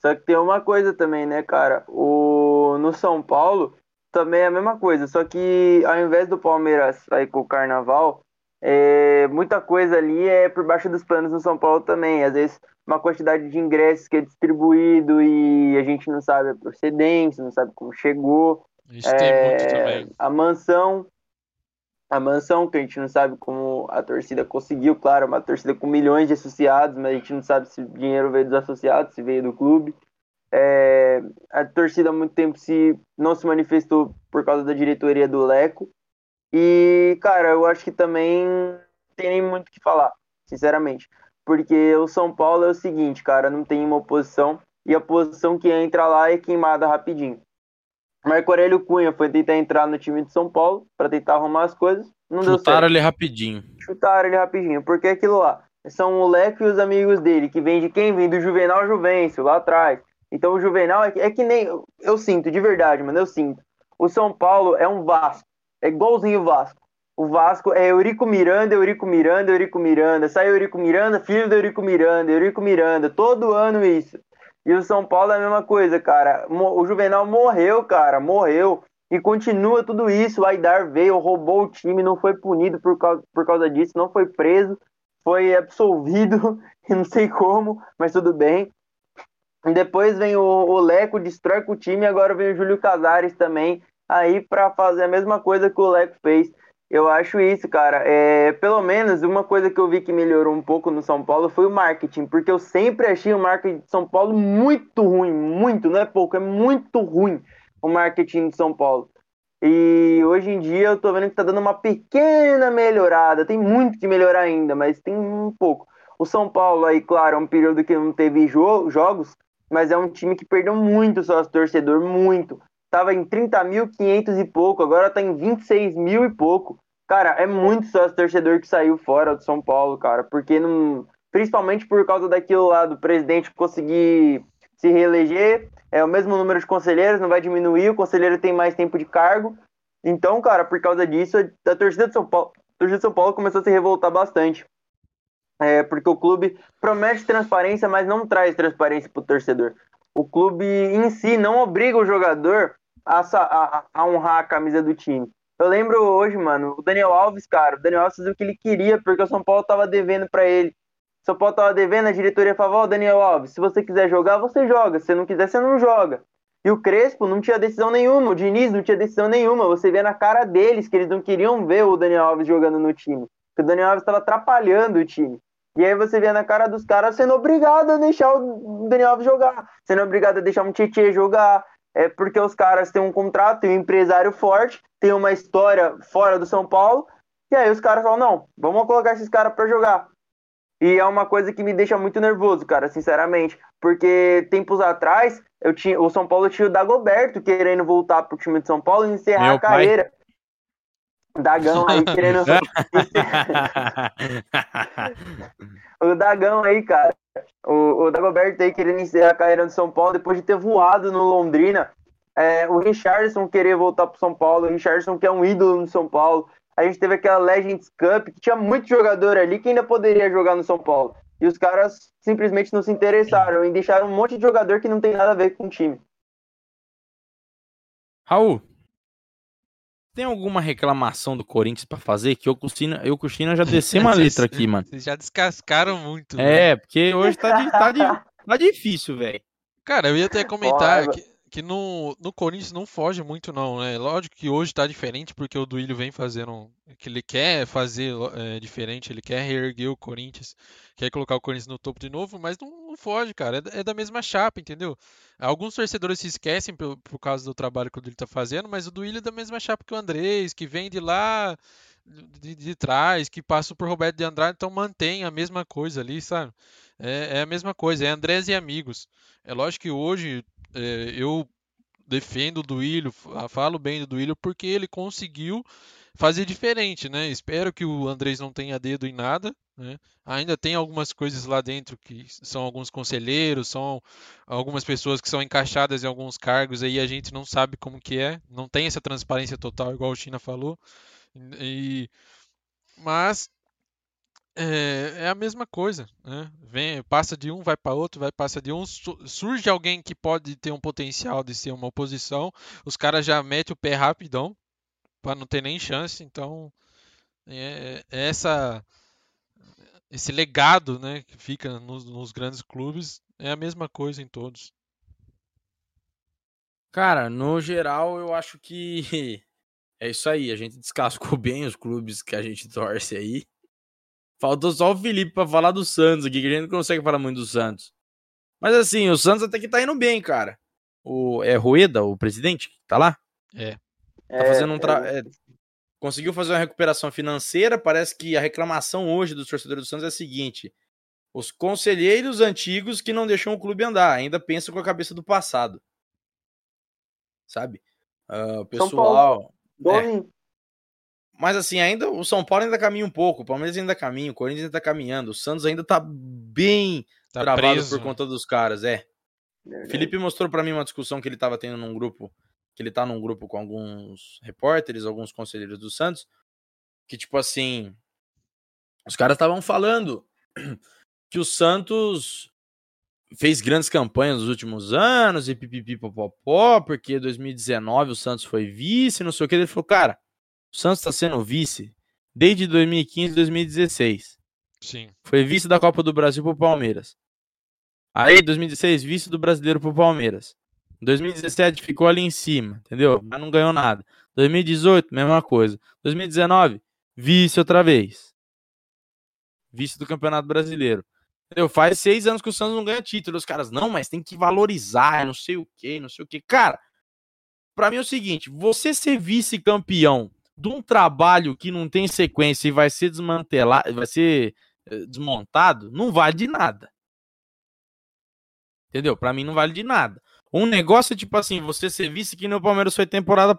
Só que tem uma coisa também, né, cara? O... No São Paulo também é a mesma coisa. Só que ao invés do Palmeiras sair com o Carnaval, é... muita coisa ali é por baixo dos panos no São Paulo também. Às vezes uma quantidade de ingressos que é distribuído e a gente não sabe a procedência, não sabe como chegou. Isso tem muito É, também. A mansão. A mansão, que a gente não sabe como a torcida conseguiu, claro, é uma torcida com milhões de associados, mas a gente não sabe se o dinheiro veio dos associados, se veio do clube. É, a torcida há muito tempo se, não se manifestou por causa da diretoria do Leco. E, cara, eu acho que também tem nem muito o que falar, sinceramente. Porque o São Paulo é o seguinte, cara, não tem uma oposição, e a posição que entra lá é queimada rapidinho. Marco Aurélio Cunha foi tentar entrar no time de São Paulo para tentar arrumar as coisas. Não deu Chutaram certo. ele rapidinho. Chutaram ele rapidinho. Porque é aquilo lá. São o Leco e os amigos dele, que vem de quem? Vem do Juvenal Juvencio, lá atrás. Então o Juvenal é que, é que nem. Eu, sinto, de verdade, mano, eu sinto. O São Paulo é um Vasco. É igualzinho o Vasco. O Vasco é Eurico Miranda, Eurico Miranda, Eurico Miranda. Sai Eurico Miranda, filho do Eurico Miranda, Eurico Miranda. Todo ano isso. E o São Paulo é a mesma coisa, cara. O Juvenal morreu, cara, morreu. E continua tudo isso. O Aidar veio, roubou o time, não foi punido por causa, por causa disso, não foi preso, foi absolvido, não sei como, mas tudo bem. Depois vem o, o Leco, destrói com o time, agora vem o Júlio Casares também, aí pra fazer a mesma coisa que o Leco fez. Eu acho isso, cara. É, pelo menos uma coisa que eu vi que melhorou um pouco no São Paulo foi o marketing, porque eu sempre achei o marketing de São Paulo muito ruim, muito, não é pouco, é muito ruim o marketing de São Paulo. E hoje em dia eu tô vendo que tá dando uma pequena melhorada. Tem muito que melhorar ainda, mas tem um pouco. O São Paulo aí, claro, é um período que não teve jo jogos, mas é um time que perdeu muito sócio torcedor, muito. Tava em 30.500 e pouco, agora tá em 26 mil e pouco. Cara, é muito sócio torcedor que saiu fora do São Paulo, cara, porque não. Principalmente por causa daquilo lá do presidente conseguir se reeleger, é o mesmo número de conselheiros, não vai diminuir, o conselheiro tem mais tempo de cargo. Então, cara, por causa disso, a torcida de São Paulo, a torcida de São Paulo começou a se revoltar bastante. É, porque o clube promete transparência, mas não traz transparência para o torcedor. O clube em si não obriga o jogador a, a, a honrar a camisa do time. Eu lembro hoje, mano, o Daniel Alves, cara, o Daniel Alves fazia o que ele queria, porque o São Paulo tava devendo para ele. O São Paulo tava devendo, a diretoria falava, ó, oh, Daniel Alves, se você quiser jogar, você joga. Se não quiser, você não joga. E o Crespo não tinha decisão nenhuma, o Diniz não tinha decisão nenhuma. Você vê na cara deles que eles não queriam ver o Daniel Alves jogando no time. Porque o Daniel Alves estava atrapalhando o time. E aí você vê na cara dos caras sendo obrigado a deixar o Daniel Alves jogar, sendo obrigado a deixar um Tietchan jogar. É porque os caras têm um contrato, têm um empresário forte, tem uma história fora do São Paulo. E aí os caras falam, não, vamos colocar esses caras para jogar. E é uma coisa que me deixa muito nervoso, cara, sinceramente. Porque tempos atrás, eu tinha, o São Paulo tinha o Dagoberto querendo voltar pro time de São Paulo e encerrar Meu a carreira. Dagão aí querendo. o Dagão aí, cara. O, o Dagoberto aí querendo encerrar a carreira no São Paulo depois de ter voado no Londrina. É, o Richardson querer voltar pro São Paulo. O Richardson que é um ídolo no São Paulo. A gente teve aquela Legends Cup que tinha muito jogador ali que ainda poderia jogar no São Paulo. E os caras simplesmente não se interessaram e deixaram um monte de jogador que não tem nada a ver com o time. Raul, tem alguma reclamação do Corinthians pra fazer? Que eu China, eu China já descemos a letra aqui, mano. Vocês já descascaram muito. né? É, porque hoje tá, di- tá, di- tá difícil, velho. Cara, eu ia até comentar que, que no, no Corinthians não foge muito, não, né? Lógico que hoje tá diferente, porque o Duílio vem fazendo que ele quer fazer é, diferente, ele quer reerguer o Corinthians, quer colocar o Corinthians no topo de novo, mas não, não foge, cara. É, da- é da mesma chapa, entendeu? Alguns torcedores se esquecem por, por causa do trabalho que o Duílio tá fazendo, mas o Duílio é da mesma chapa que o Andrés, que vem de lá de, de trás, que passa por Roberto de Andrade, então mantém a mesma coisa ali, sabe? É, é a mesma coisa, é Andrés e amigos. É lógico que hoje é, eu defendo o Duílio, fa- falo bem do Duílio porque ele conseguiu fazer diferente, né? Espero que o Andrés não tenha dedo em nada, né? Ainda tem algumas coisas lá dentro que são alguns conselheiros, são algumas pessoas que são encaixadas em alguns cargos aí a gente não sabe como que é, não tem essa transparência total igual o China falou. E mas é, é a mesma coisa, né? Vem, passa de um, vai para outro, vai passa de um, su- surge alguém que pode ter um potencial de ser uma oposição, os caras já metem o pé rapidão para não ter nem chance, então é, é essa esse legado, né, que fica nos, nos grandes clubes é a mesma coisa em todos. Cara, no geral, eu acho que é isso aí. A gente descascou bem os clubes que a gente torce aí. Faltou só o Felipe pra falar do Santos aqui, que a gente não consegue falar muito do Santos. Mas assim, o Santos até que tá indo bem, cara. O, é Rueda, o presidente, que tá lá? É, Tá fazendo um tra... é, conseguiu fazer uma recuperação financeira. Parece que a reclamação hoje dos torcedores do Santos é a seguinte: os conselheiros antigos que não deixam o clube andar, ainda pensam com a cabeça do passado. Sabe? Ah, o São pessoal. Igualzinho. Mas assim, ainda o São Paulo ainda caminha um pouco, o Palmeiras ainda caminha, o Corinthians ainda tá caminhando, o Santos ainda tá bem tá travado preso. por conta dos caras, é. Felipe mostrou pra mim uma discussão que ele tava tendo num grupo, que ele tá num grupo com alguns repórteres, alguns conselheiros do Santos, que tipo assim, os caras estavam falando que o Santos fez grandes campanhas nos últimos anos e pipipi popopó, porque 2019 o Santos foi vice, não sei o que, ele falou, cara, o Santos tá sendo vice desde 2015 2016. Sim. Foi vice da Copa do Brasil pro Palmeiras. Aí, 2016, vice do Brasileiro pro Palmeiras. 2017 ficou ali em cima, entendeu? Mas não ganhou nada. 2018, mesma coisa. 2019, vice outra vez. Vice do Campeonato Brasileiro. Entendeu? Faz seis anos que o Santos não ganha título. Os caras, não, mas tem que valorizar, não sei o que, não sei o que. Cara, pra mim é o seguinte: você ser vice-campeão de um trabalho que não tem sequência e vai ser desmantelado, vai ser eh, desmontado, não vale de nada. Entendeu? Pra mim não vale de nada. Um negócio é tipo assim, você ser vice que no Palmeiras foi temporada.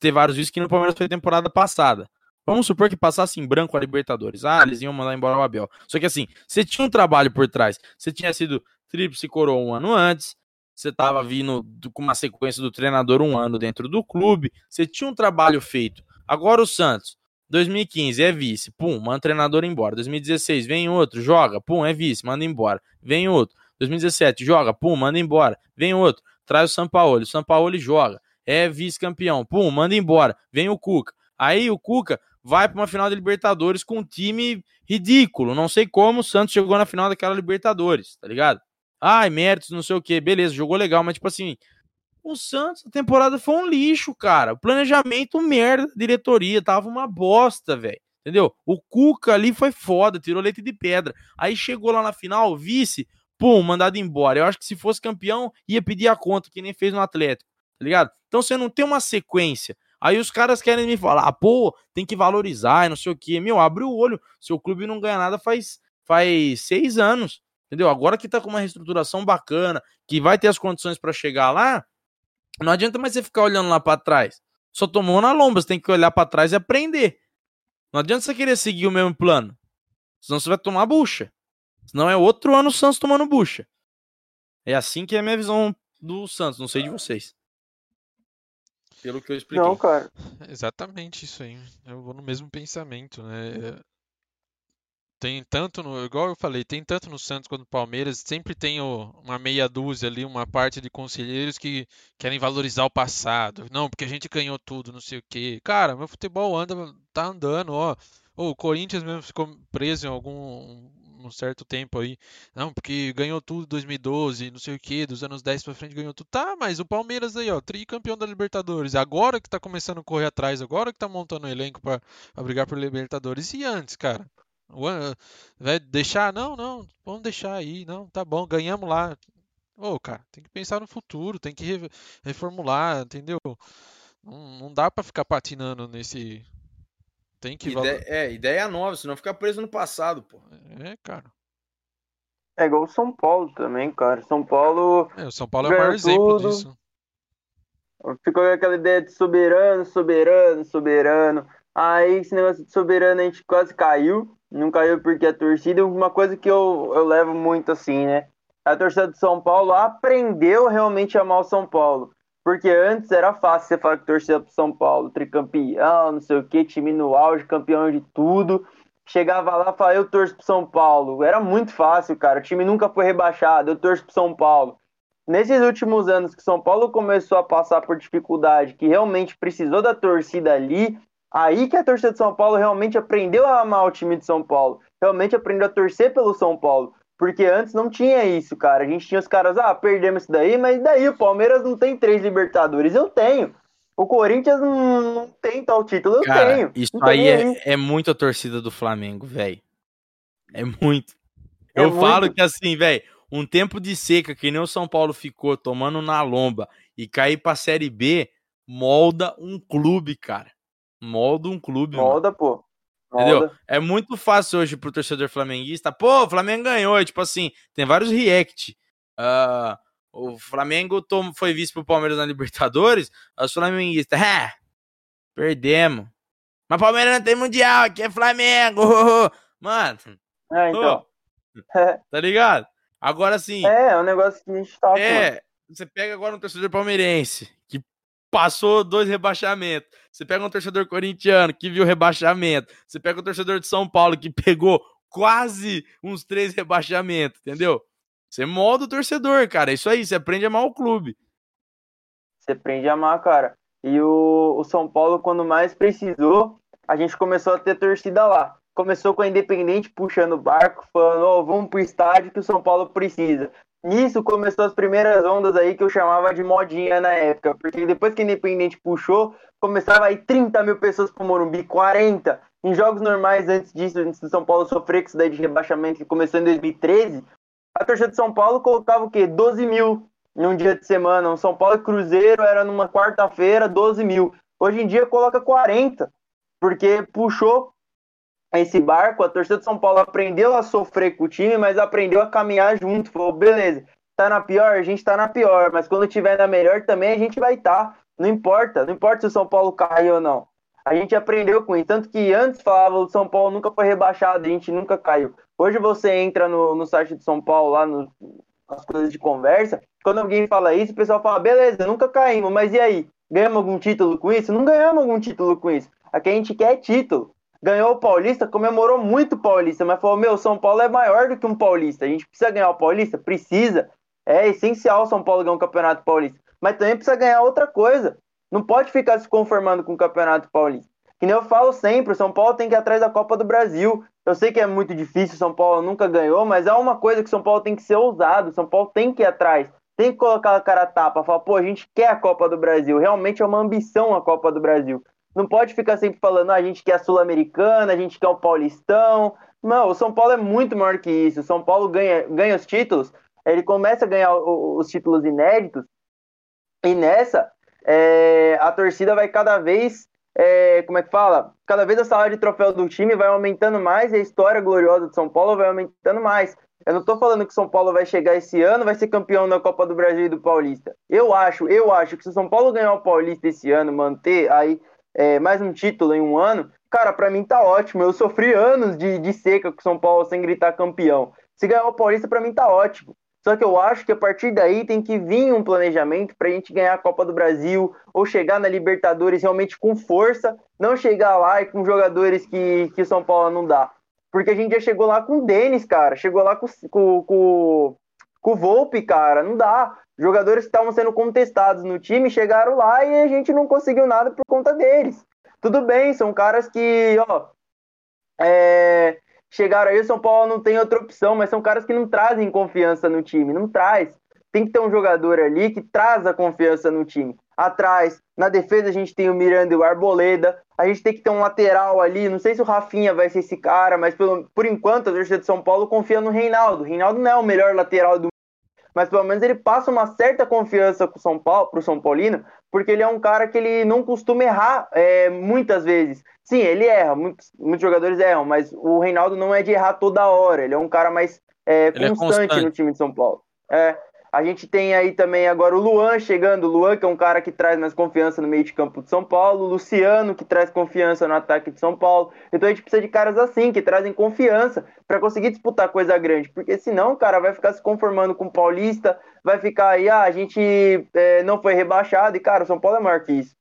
Ter vários vice que no Palmeiras foi temporada passada. Vamos supor que passasse em branco a Libertadores. Ah, eles iam mandar embora o Abel. Só que assim, você tinha um trabalho por trás. Você tinha sido tríplice coroa um ano antes. Você tava vindo do- com uma sequência do treinador um ano dentro do clube. Você tinha um trabalho feito. Agora o Santos, 2015 é vice, pum, manda treinador embora. 2016 vem outro, joga, pum, é vice, manda embora. Vem outro. 2017 joga, pum, manda embora. Vem outro, traz o Sampaoli, o Sampaoli joga, é vice-campeão, pum, manda embora. Vem o Cuca. Aí o Cuca vai para uma final de Libertadores com um time ridículo. Não sei como o Santos chegou na final daquela Libertadores, tá ligado? Ai, méritos, não sei o que, beleza, jogou legal, mas tipo assim, o Santos, a temporada foi um lixo, cara. O planejamento, merda, diretoria, tava uma bosta, velho. Entendeu? O Cuca ali foi foda, tirou leite de pedra. Aí chegou lá na final, vice, pum, mandado embora. Eu acho que se fosse campeão, ia pedir a conta, que nem fez no Atlético, tá ligado? Então você não tem uma sequência. Aí os caras querem me falar, pô, tem que valorizar e não sei o quê. Meu, abre o olho. Seu clube não ganha nada faz, faz seis anos. Entendeu? Agora que tá com uma reestruturação bacana, que vai ter as condições para chegar lá, não adianta mais você ficar olhando lá para trás. Só tomou na lomba, você tem que olhar para trás e aprender. Não adianta você querer seguir o mesmo plano. Senão você vai tomar bucha. Senão é outro ano o Santos tomando bucha. É assim que é a minha visão do Santos, não sei de vocês. Pelo que eu expliquei. Não, cara. Exatamente isso aí. Eu vou no mesmo pensamento, né? Tem tanto no, igual eu falei, tem tanto no Santos quanto no Palmeiras, sempre tem o, uma meia dúzia ali, uma parte de conselheiros que querem valorizar o passado. Não, porque a gente ganhou tudo, não sei o quê. Cara, meu futebol anda, tá andando, ó. o Corinthians mesmo ficou preso em algum um certo tempo aí. Não, porque ganhou tudo em 2012, não sei o que, dos anos 10 pra frente ganhou tudo. Tá, mas o Palmeiras aí, ó, tricampeão da Libertadores. Agora que tá começando a correr atrás, agora que tá montando o um elenco pra brigar por Libertadores. E antes, cara? Vai deixar? Não, não, vamos deixar aí. Não, tá bom, ganhamos lá. Ô, cara, tem que pensar no futuro, tem que reformular, entendeu? Não, não dá para ficar patinando nesse. Tem que. Ideia, é, ideia nova, senão ficar preso no passado, pô. É, cara. É igual o São Paulo também, cara. São Paulo. É, o São Paulo é o maior exemplo tudo. disso. Ficou aquela ideia de soberano, soberano, soberano. Aí esse negócio de soberano a gente quase caiu. Não caiu porque a torcida, uma coisa que eu, eu levo muito assim, né? A torcida de São Paulo aprendeu realmente a amar o São Paulo. Porque antes era fácil você falar que torcida pro São Paulo, tricampeão, não sei o que, time no auge, campeão de tudo. Chegava lá e falava, eu torço pro São Paulo. Era muito fácil, cara. O time nunca foi rebaixado, eu torço pro São Paulo. Nesses últimos anos que São Paulo começou a passar por dificuldade, que realmente precisou da torcida ali, Aí que a torcida de São Paulo realmente aprendeu a amar o time de São Paulo. Realmente aprendeu a torcer pelo São Paulo. Porque antes não tinha isso, cara. A gente tinha os caras, ah, perdemos isso daí, mas daí o Palmeiras não tem três Libertadores. Eu tenho. O Corinthians não, não tem tal título, eu cara, tenho. Isso aí é, é, muito a torcida do Flamengo, velho. É muito. É eu muito. falo que assim, velho, um tempo de seca, que nem o São Paulo ficou tomando na lomba e cair pra Série B, molda um clube, cara molda um clube. Molda, mano. pô. Molda. Entendeu? É muito fácil hoje pro torcedor flamenguista. Pô, o Flamengo ganhou. Tipo assim, tem vários react. Uh, o Flamengo tom, foi visto pro Palmeiras na Libertadores. Os flamenguistas, é, perdemos. Mas Palmeiras não tem mundial, aqui é Flamengo. Mano. É, então. tá ligado? Agora sim. É, é um negócio que a gente tá. É, você pega agora um torcedor palmeirense que passou dois rebaixamentos. Você pega um torcedor corintiano que viu rebaixamento. Você pega um torcedor de São Paulo que pegou quase uns três rebaixamentos, entendeu? Você molda o torcedor, cara. É isso aí, você aprende a amar o clube. Você aprende a amar, cara. E o, o São Paulo, quando mais precisou, a gente começou a ter torcida lá. Começou com a Independente puxando o barco, falando: oh, vamos pro estádio que o São Paulo precisa. Nisso começou as primeiras ondas aí que eu chamava de modinha na época, porque depois que o Independente puxou, começava aí 30 mil pessoas pro Morumbi, 40. Em jogos normais, antes disso, antes do São Paulo sofrer com isso daí de rebaixamento que começou em 2013, a torcida de São Paulo colocava o quê? 12 mil num dia de semana. Um São Paulo Cruzeiro era numa quarta-feira, 12 mil. Hoje em dia coloca 40, porque puxou esse barco, a torcida de São Paulo aprendeu a sofrer com o time, mas aprendeu a caminhar junto. Falou, beleza, tá na pior, a gente tá na pior, mas quando tiver na melhor também a gente vai estar. Tá. Não importa, não importa se o São Paulo caiu ou não. A gente aprendeu com isso. Tanto que antes falava o São Paulo nunca foi rebaixado, a gente nunca caiu. Hoje você entra no, no site do São Paulo, lá no, nas coisas de conversa, quando alguém fala isso, o pessoal fala, beleza, nunca caímos, mas e aí? Ganhamos algum título com isso? Não ganhamos algum título com isso. Aqui a gente quer título ganhou o Paulista, comemorou muito o Paulista, mas falou: Meu, São Paulo é maior do que um Paulista. A gente precisa ganhar o Paulista? Precisa. É essencial o São Paulo ganhar um campeonato paulista. Mas também precisa ganhar outra coisa. Não pode ficar se conformando com o campeonato paulista. Que nem eu falo sempre, o São Paulo tem que ir atrás da Copa do Brasil. Eu sei que é muito difícil, São Paulo nunca ganhou, mas é uma coisa que São Paulo tem que ser ousado. São Paulo tem que ir atrás. Tem que colocar a cara a tapa, falar, pô, a gente quer a Copa do Brasil. Realmente é uma ambição a Copa do Brasil. Não pode ficar sempre falando, ah, a gente quer a Sul-Americana, a gente quer o Paulistão. Não, o São Paulo é muito maior que isso. O São Paulo ganha, ganha os títulos, ele começa a ganhar os títulos inéditos, e nessa, é, a torcida vai cada vez, é, como é que fala? Cada vez a salário de troféu do time vai aumentando mais e a história gloriosa de São Paulo vai aumentando mais. Eu não tô falando que São Paulo vai chegar esse ano, vai ser campeão da Copa do Brasil e do Paulista. Eu acho, eu acho que se o São Paulo ganhar o Paulista esse ano, manter aí é, mais um título em um ano, cara, para mim tá ótimo. Eu sofri anos de, de seca com São Paulo sem gritar campeão. Se ganhar o Paulista, para mim tá ótimo. Só que eu acho que a partir daí tem que vir um planejamento para a gente ganhar a Copa do Brasil ou chegar na Libertadores realmente com força, não chegar lá e com jogadores que, que São Paulo não dá. Porque a gente já chegou lá com o Denis, cara, chegou lá com, com, com, com o Volpe, cara, não dá. Jogadores que estavam sendo contestados no time chegaram lá e a gente não conseguiu nada por conta deles. Tudo bem, são caras que, ó, é, chegaram aí, o São Paulo não tem outra opção, mas são caras que não trazem confiança no time, não traz. Tem que ter um jogador ali que traz a confiança no time. Atrás, na defesa, a gente tem o Miranda e o Arboleda. A gente tem que ter um lateral ali. Não sei se o Rafinha vai ser esse cara, mas pelo, por enquanto a torcida de São Paulo confia no Reinaldo. O Reinaldo não é o melhor lateral do mas pelo menos ele passa uma certa confiança pro São Paulo, pro São Paulino, porque ele é um cara que ele não costuma errar é, muitas vezes. Sim, ele erra, muitos, muitos jogadores erram, mas o Reinaldo não é de errar toda hora, ele é um cara mais é, constante, é constante, no time de São Paulo. É, a gente tem aí também agora o Luan chegando, o Luan que é um cara que traz mais confiança no meio de campo de São Paulo, o Luciano que traz confiança no ataque de São Paulo. Então a gente precisa de caras assim, que trazem confiança para conseguir disputar coisa grande, porque senão o cara vai ficar se conformando com o Paulista, vai ficar aí, ah, a gente é, não foi rebaixado, e cara, o São Paulo é maior que isso.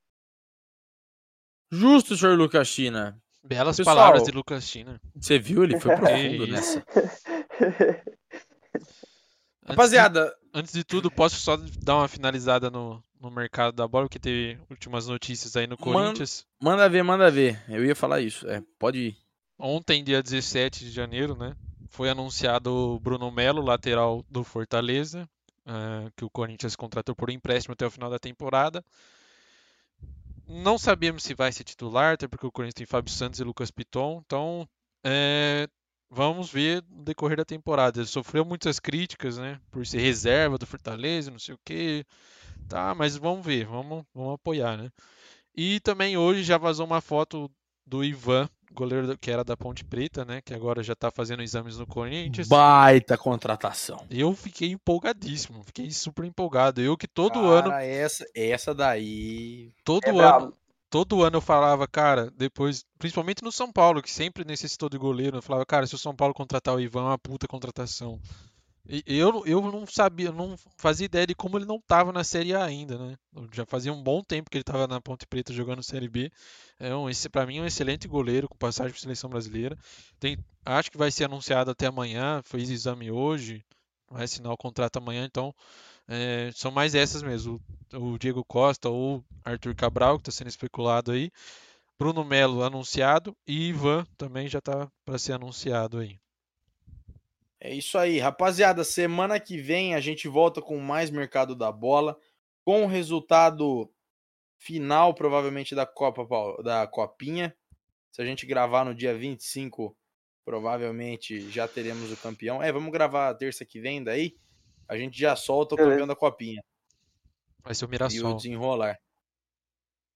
Justo, senhor Lucas China. Belas Pessoal, palavras de Lucas China. Você viu? Ele foi profundo nessa. Rapaziada, antes de tudo, posso só dar uma finalizada no, no mercado da bola, porque teve últimas notícias aí no Corinthians. Manda, manda ver, manda ver. Eu ia falar isso. É, pode ir. Ontem, dia 17 de janeiro, né? Foi anunciado o Bruno Melo, lateral do Fortaleza, uh, que o Corinthians contratou por empréstimo até o final da temporada. Não sabemos se vai ser titular, até porque o Corinthians tem Fábio Santos e Lucas Piton. Então, é, vamos ver no decorrer da temporada. Ele sofreu muitas críticas, né? Por ser reserva do Fortaleza, não sei o quê. Tá, mas vamos ver, vamos, vamos apoiar, né? E também hoje já vazou uma foto do Ivan, goleiro que era da Ponte Preta, né? Que agora já tá fazendo exames no Corinthians. Baita contratação. Eu fiquei empolgadíssimo, fiquei super empolgado. Eu que todo Cara, ano. Essa, essa daí. Todo é ano. Bravo todo ano eu falava, cara, depois, principalmente no São Paulo, que sempre necessitou de goleiro, eu falava, cara, se o São Paulo contratar o Ivan, é uma puta contratação. E eu, eu não sabia, não fazia ideia de como ele não estava na Série A ainda, né? Já fazia um bom tempo que ele estava na Ponte Preta jogando Série B. É um, para mim, um excelente goleiro com passagem para seleção brasileira. Tem, acho que vai ser anunciado até amanhã. Fez exame hoje, vai assinar o contrato amanhã. Então, é, são mais essas mesmo. O, o Diego Costa ou Arthur Cabral, que está sendo especulado aí. Bruno Melo anunciado e Ivan também já está para ser anunciado aí. É isso aí, rapaziada. Semana que vem a gente volta com mais mercado da bola, com o resultado final, provavelmente, da Copa da Copinha. Se a gente gravar no dia 25, provavelmente já teremos o campeão. É, vamos gravar terça que vem daí a gente já solta o campeão da Copinha. Vai ser o Mirassol. E o desenrolar.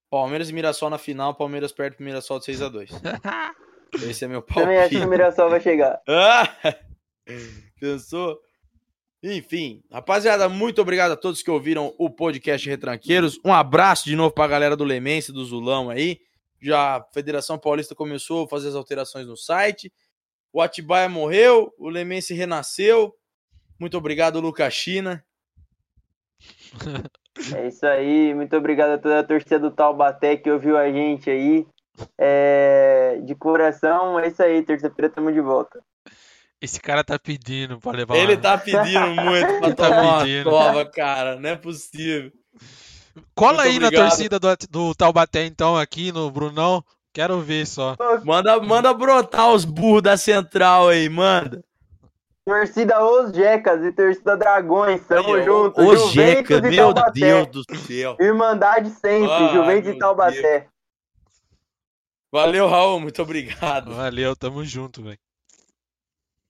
Palmeiras e Mirassol na final, Palmeiras perto do Mirassol de 6x2. Esse é meu palpite. Também acho que o Mirassol vai chegar. Pensou? Enfim, rapaziada, muito obrigado a todos que ouviram o podcast Retranqueiros. Um abraço de novo pra galera do Lemense, do Zulão aí. Já a Federação Paulista começou a fazer as alterações no site. O Atibaia morreu, o Lemense renasceu. Muito obrigado, Lucas China. É isso aí, muito obrigado a toda a torcida do Taubaté que ouviu a gente aí. É... De coração, é isso aí, terça-feira estamos de volta. Esse cara tá pedindo pra levar Ele tá pedindo muito pra tá tomar pedindo. uma cova, cara, não é possível. Cola muito aí obrigado. na torcida do, do Taubaté então, aqui no Brunão. Quero ver só. Manda, manda brotar os burros da central aí, manda. Torcida Os Jecas e torcida Dragões, tamo Aí, junto. Os Jecas, meu Deus do céu. Irmandade sempre, ah, Juventus e Taubaté. Deus. Valeu, Raul, muito obrigado. Valeu, tamo junto, velho.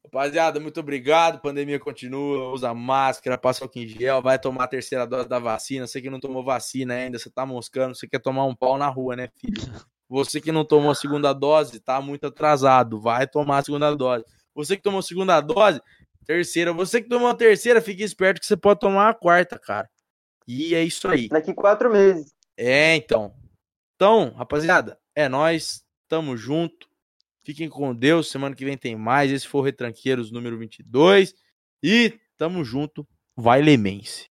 Rapaziada, muito obrigado. Pandemia continua, usa máscara, passa o em gel, vai tomar a terceira dose da vacina. Você que não tomou vacina ainda, você tá moscando, você quer tomar um pau na rua, né, filho? Você que não tomou a segunda dose, tá muito atrasado, vai tomar a segunda dose. Você que tomou segunda dose, Terceira. Você que tomou a terceira, fique esperto que você pode tomar a quarta, cara. E é isso aí. Daqui quatro meses. É, então. Então, rapaziada, é nós. Tamo junto. Fiquem com Deus. Semana que vem tem mais. Esse foi o Retranqueiros número 22. E tamo junto. Vai Lemense.